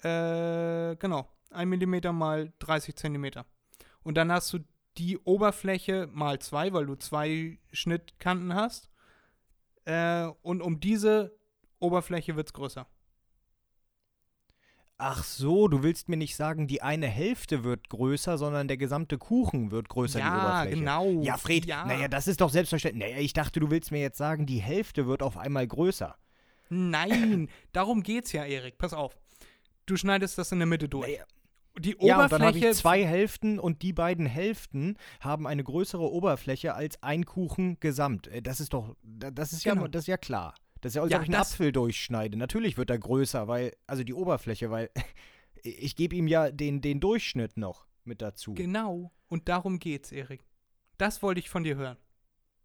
Äh, genau. Ein Millimeter mal 30 Zentimeter. Und dann hast du die Oberfläche mal zwei, weil du zwei Schnittkanten hast. Äh, und um diese Oberfläche wird es größer. Ach so, du willst mir nicht sagen, die eine Hälfte wird größer, sondern der gesamte Kuchen wird größer, ja, die Oberfläche. Ja, genau. Ja, Fred, ja. naja, das ist doch selbstverständlich. Naja, ich dachte, du willst mir jetzt sagen, die Hälfte wird auf einmal größer. Nein, darum geht's ja, Erik. Pass auf. Du schneidest das in der Mitte durch. Naja. Die Oberfläche. Ja, und dann habe ich zwei Hälften und die beiden Hälften haben eine größere Oberfläche als ein Kuchen gesamt. Äh, das ist doch, das ist genau. ja, das ist ja klar. Das ist ja, als ja, ob ich einen Apfel durchschneide. Natürlich wird er größer, weil, also die Oberfläche, weil ich gebe ihm ja den, den Durchschnitt noch mit dazu. Genau. Und darum geht's, Erik. Das wollte ich von dir hören.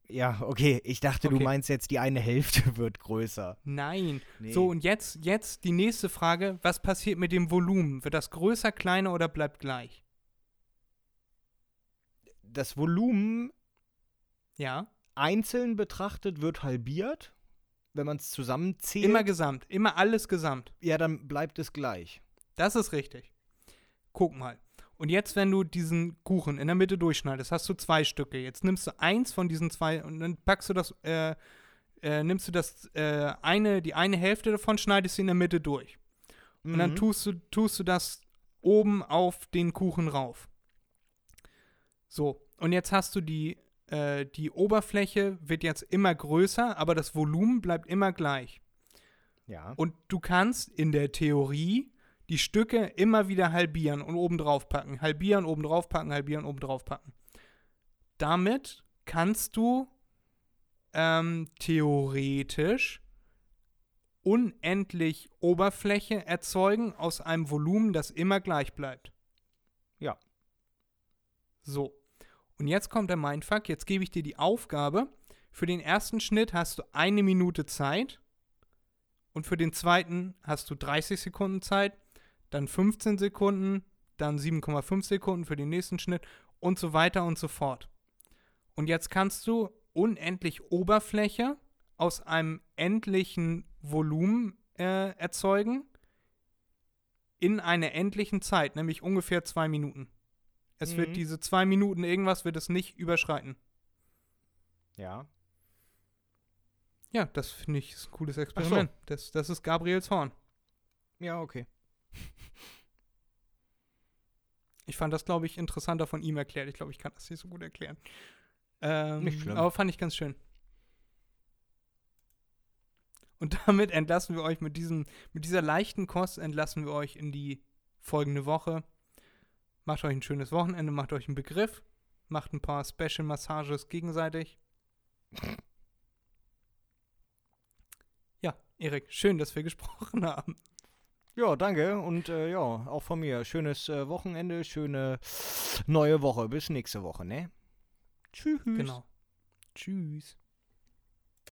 Ja, okay. Ich dachte, okay. du meinst jetzt, die eine Hälfte wird größer. Nein. Nee. So, und jetzt, jetzt die nächste Frage. Was passiert mit dem Volumen? Wird das größer, kleiner oder bleibt gleich? Das Volumen ja. einzeln betrachtet wird halbiert wenn man es zusammenzählt. Immer gesamt, immer alles gesamt. Ja, dann bleibt es gleich. Das ist richtig. Guck mal. Und jetzt, wenn du diesen Kuchen in der Mitte durchschneidest, hast du zwei Stücke. Jetzt nimmst du eins von diesen zwei und dann packst du das, äh, äh, nimmst du das äh, eine, die eine Hälfte davon, schneidest sie in der Mitte durch. Und dann mhm. tust du, tust du das oben auf den Kuchen rauf. So, und jetzt hast du die äh, die Oberfläche wird jetzt immer größer, aber das Volumen bleibt immer gleich. Ja. Und du kannst in der Theorie die Stücke immer wieder halbieren und oben drauf packen. Halbieren, oben drauf packen, halbieren, oben drauf packen. Damit kannst du ähm, theoretisch unendlich Oberfläche erzeugen aus einem Volumen, das immer gleich bleibt. Ja. So. Und jetzt kommt der Mindfuck. Jetzt gebe ich dir die Aufgabe. Für den ersten Schnitt hast du eine Minute Zeit. Und für den zweiten hast du 30 Sekunden Zeit. Dann 15 Sekunden. Dann 7,5 Sekunden für den nächsten Schnitt. Und so weiter und so fort. Und jetzt kannst du unendlich Oberfläche aus einem endlichen Volumen äh, erzeugen in einer endlichen Zeit, nämlich ungefähr zwei Minuten. Es Mhm. wird diese zwei Minuten irgendwas wird es nicht überschreiten. Ja. Ja, das finde ich ist ein cooles Experiment. Das, das ist Gabriels Horn. Ja, okay. Ich fand das, glaube ich, interessanter von ihm erklärt. Ich glaube, ich kann das nicht so gut erklären. Ähm, Nicht schlimm. Aber fand ich ganz schön. Und damit entlassen wir euch mit diesem, mit dieser leichten Kost entlassen wir euch in die folgende Woche. Macht euch ein schönes Wochenende, macht euch einen Begriff, macht ein paar Special Massages gegenseitig. Ja, Erik, schön, dass wir gesprochen haben. Ja, danke. Und äh, ja, auch von mir. Schönes äh, Wochenende, schöne neue Woche. Bis nächste Woche, ne? Tschüss. Genau. Tschüss.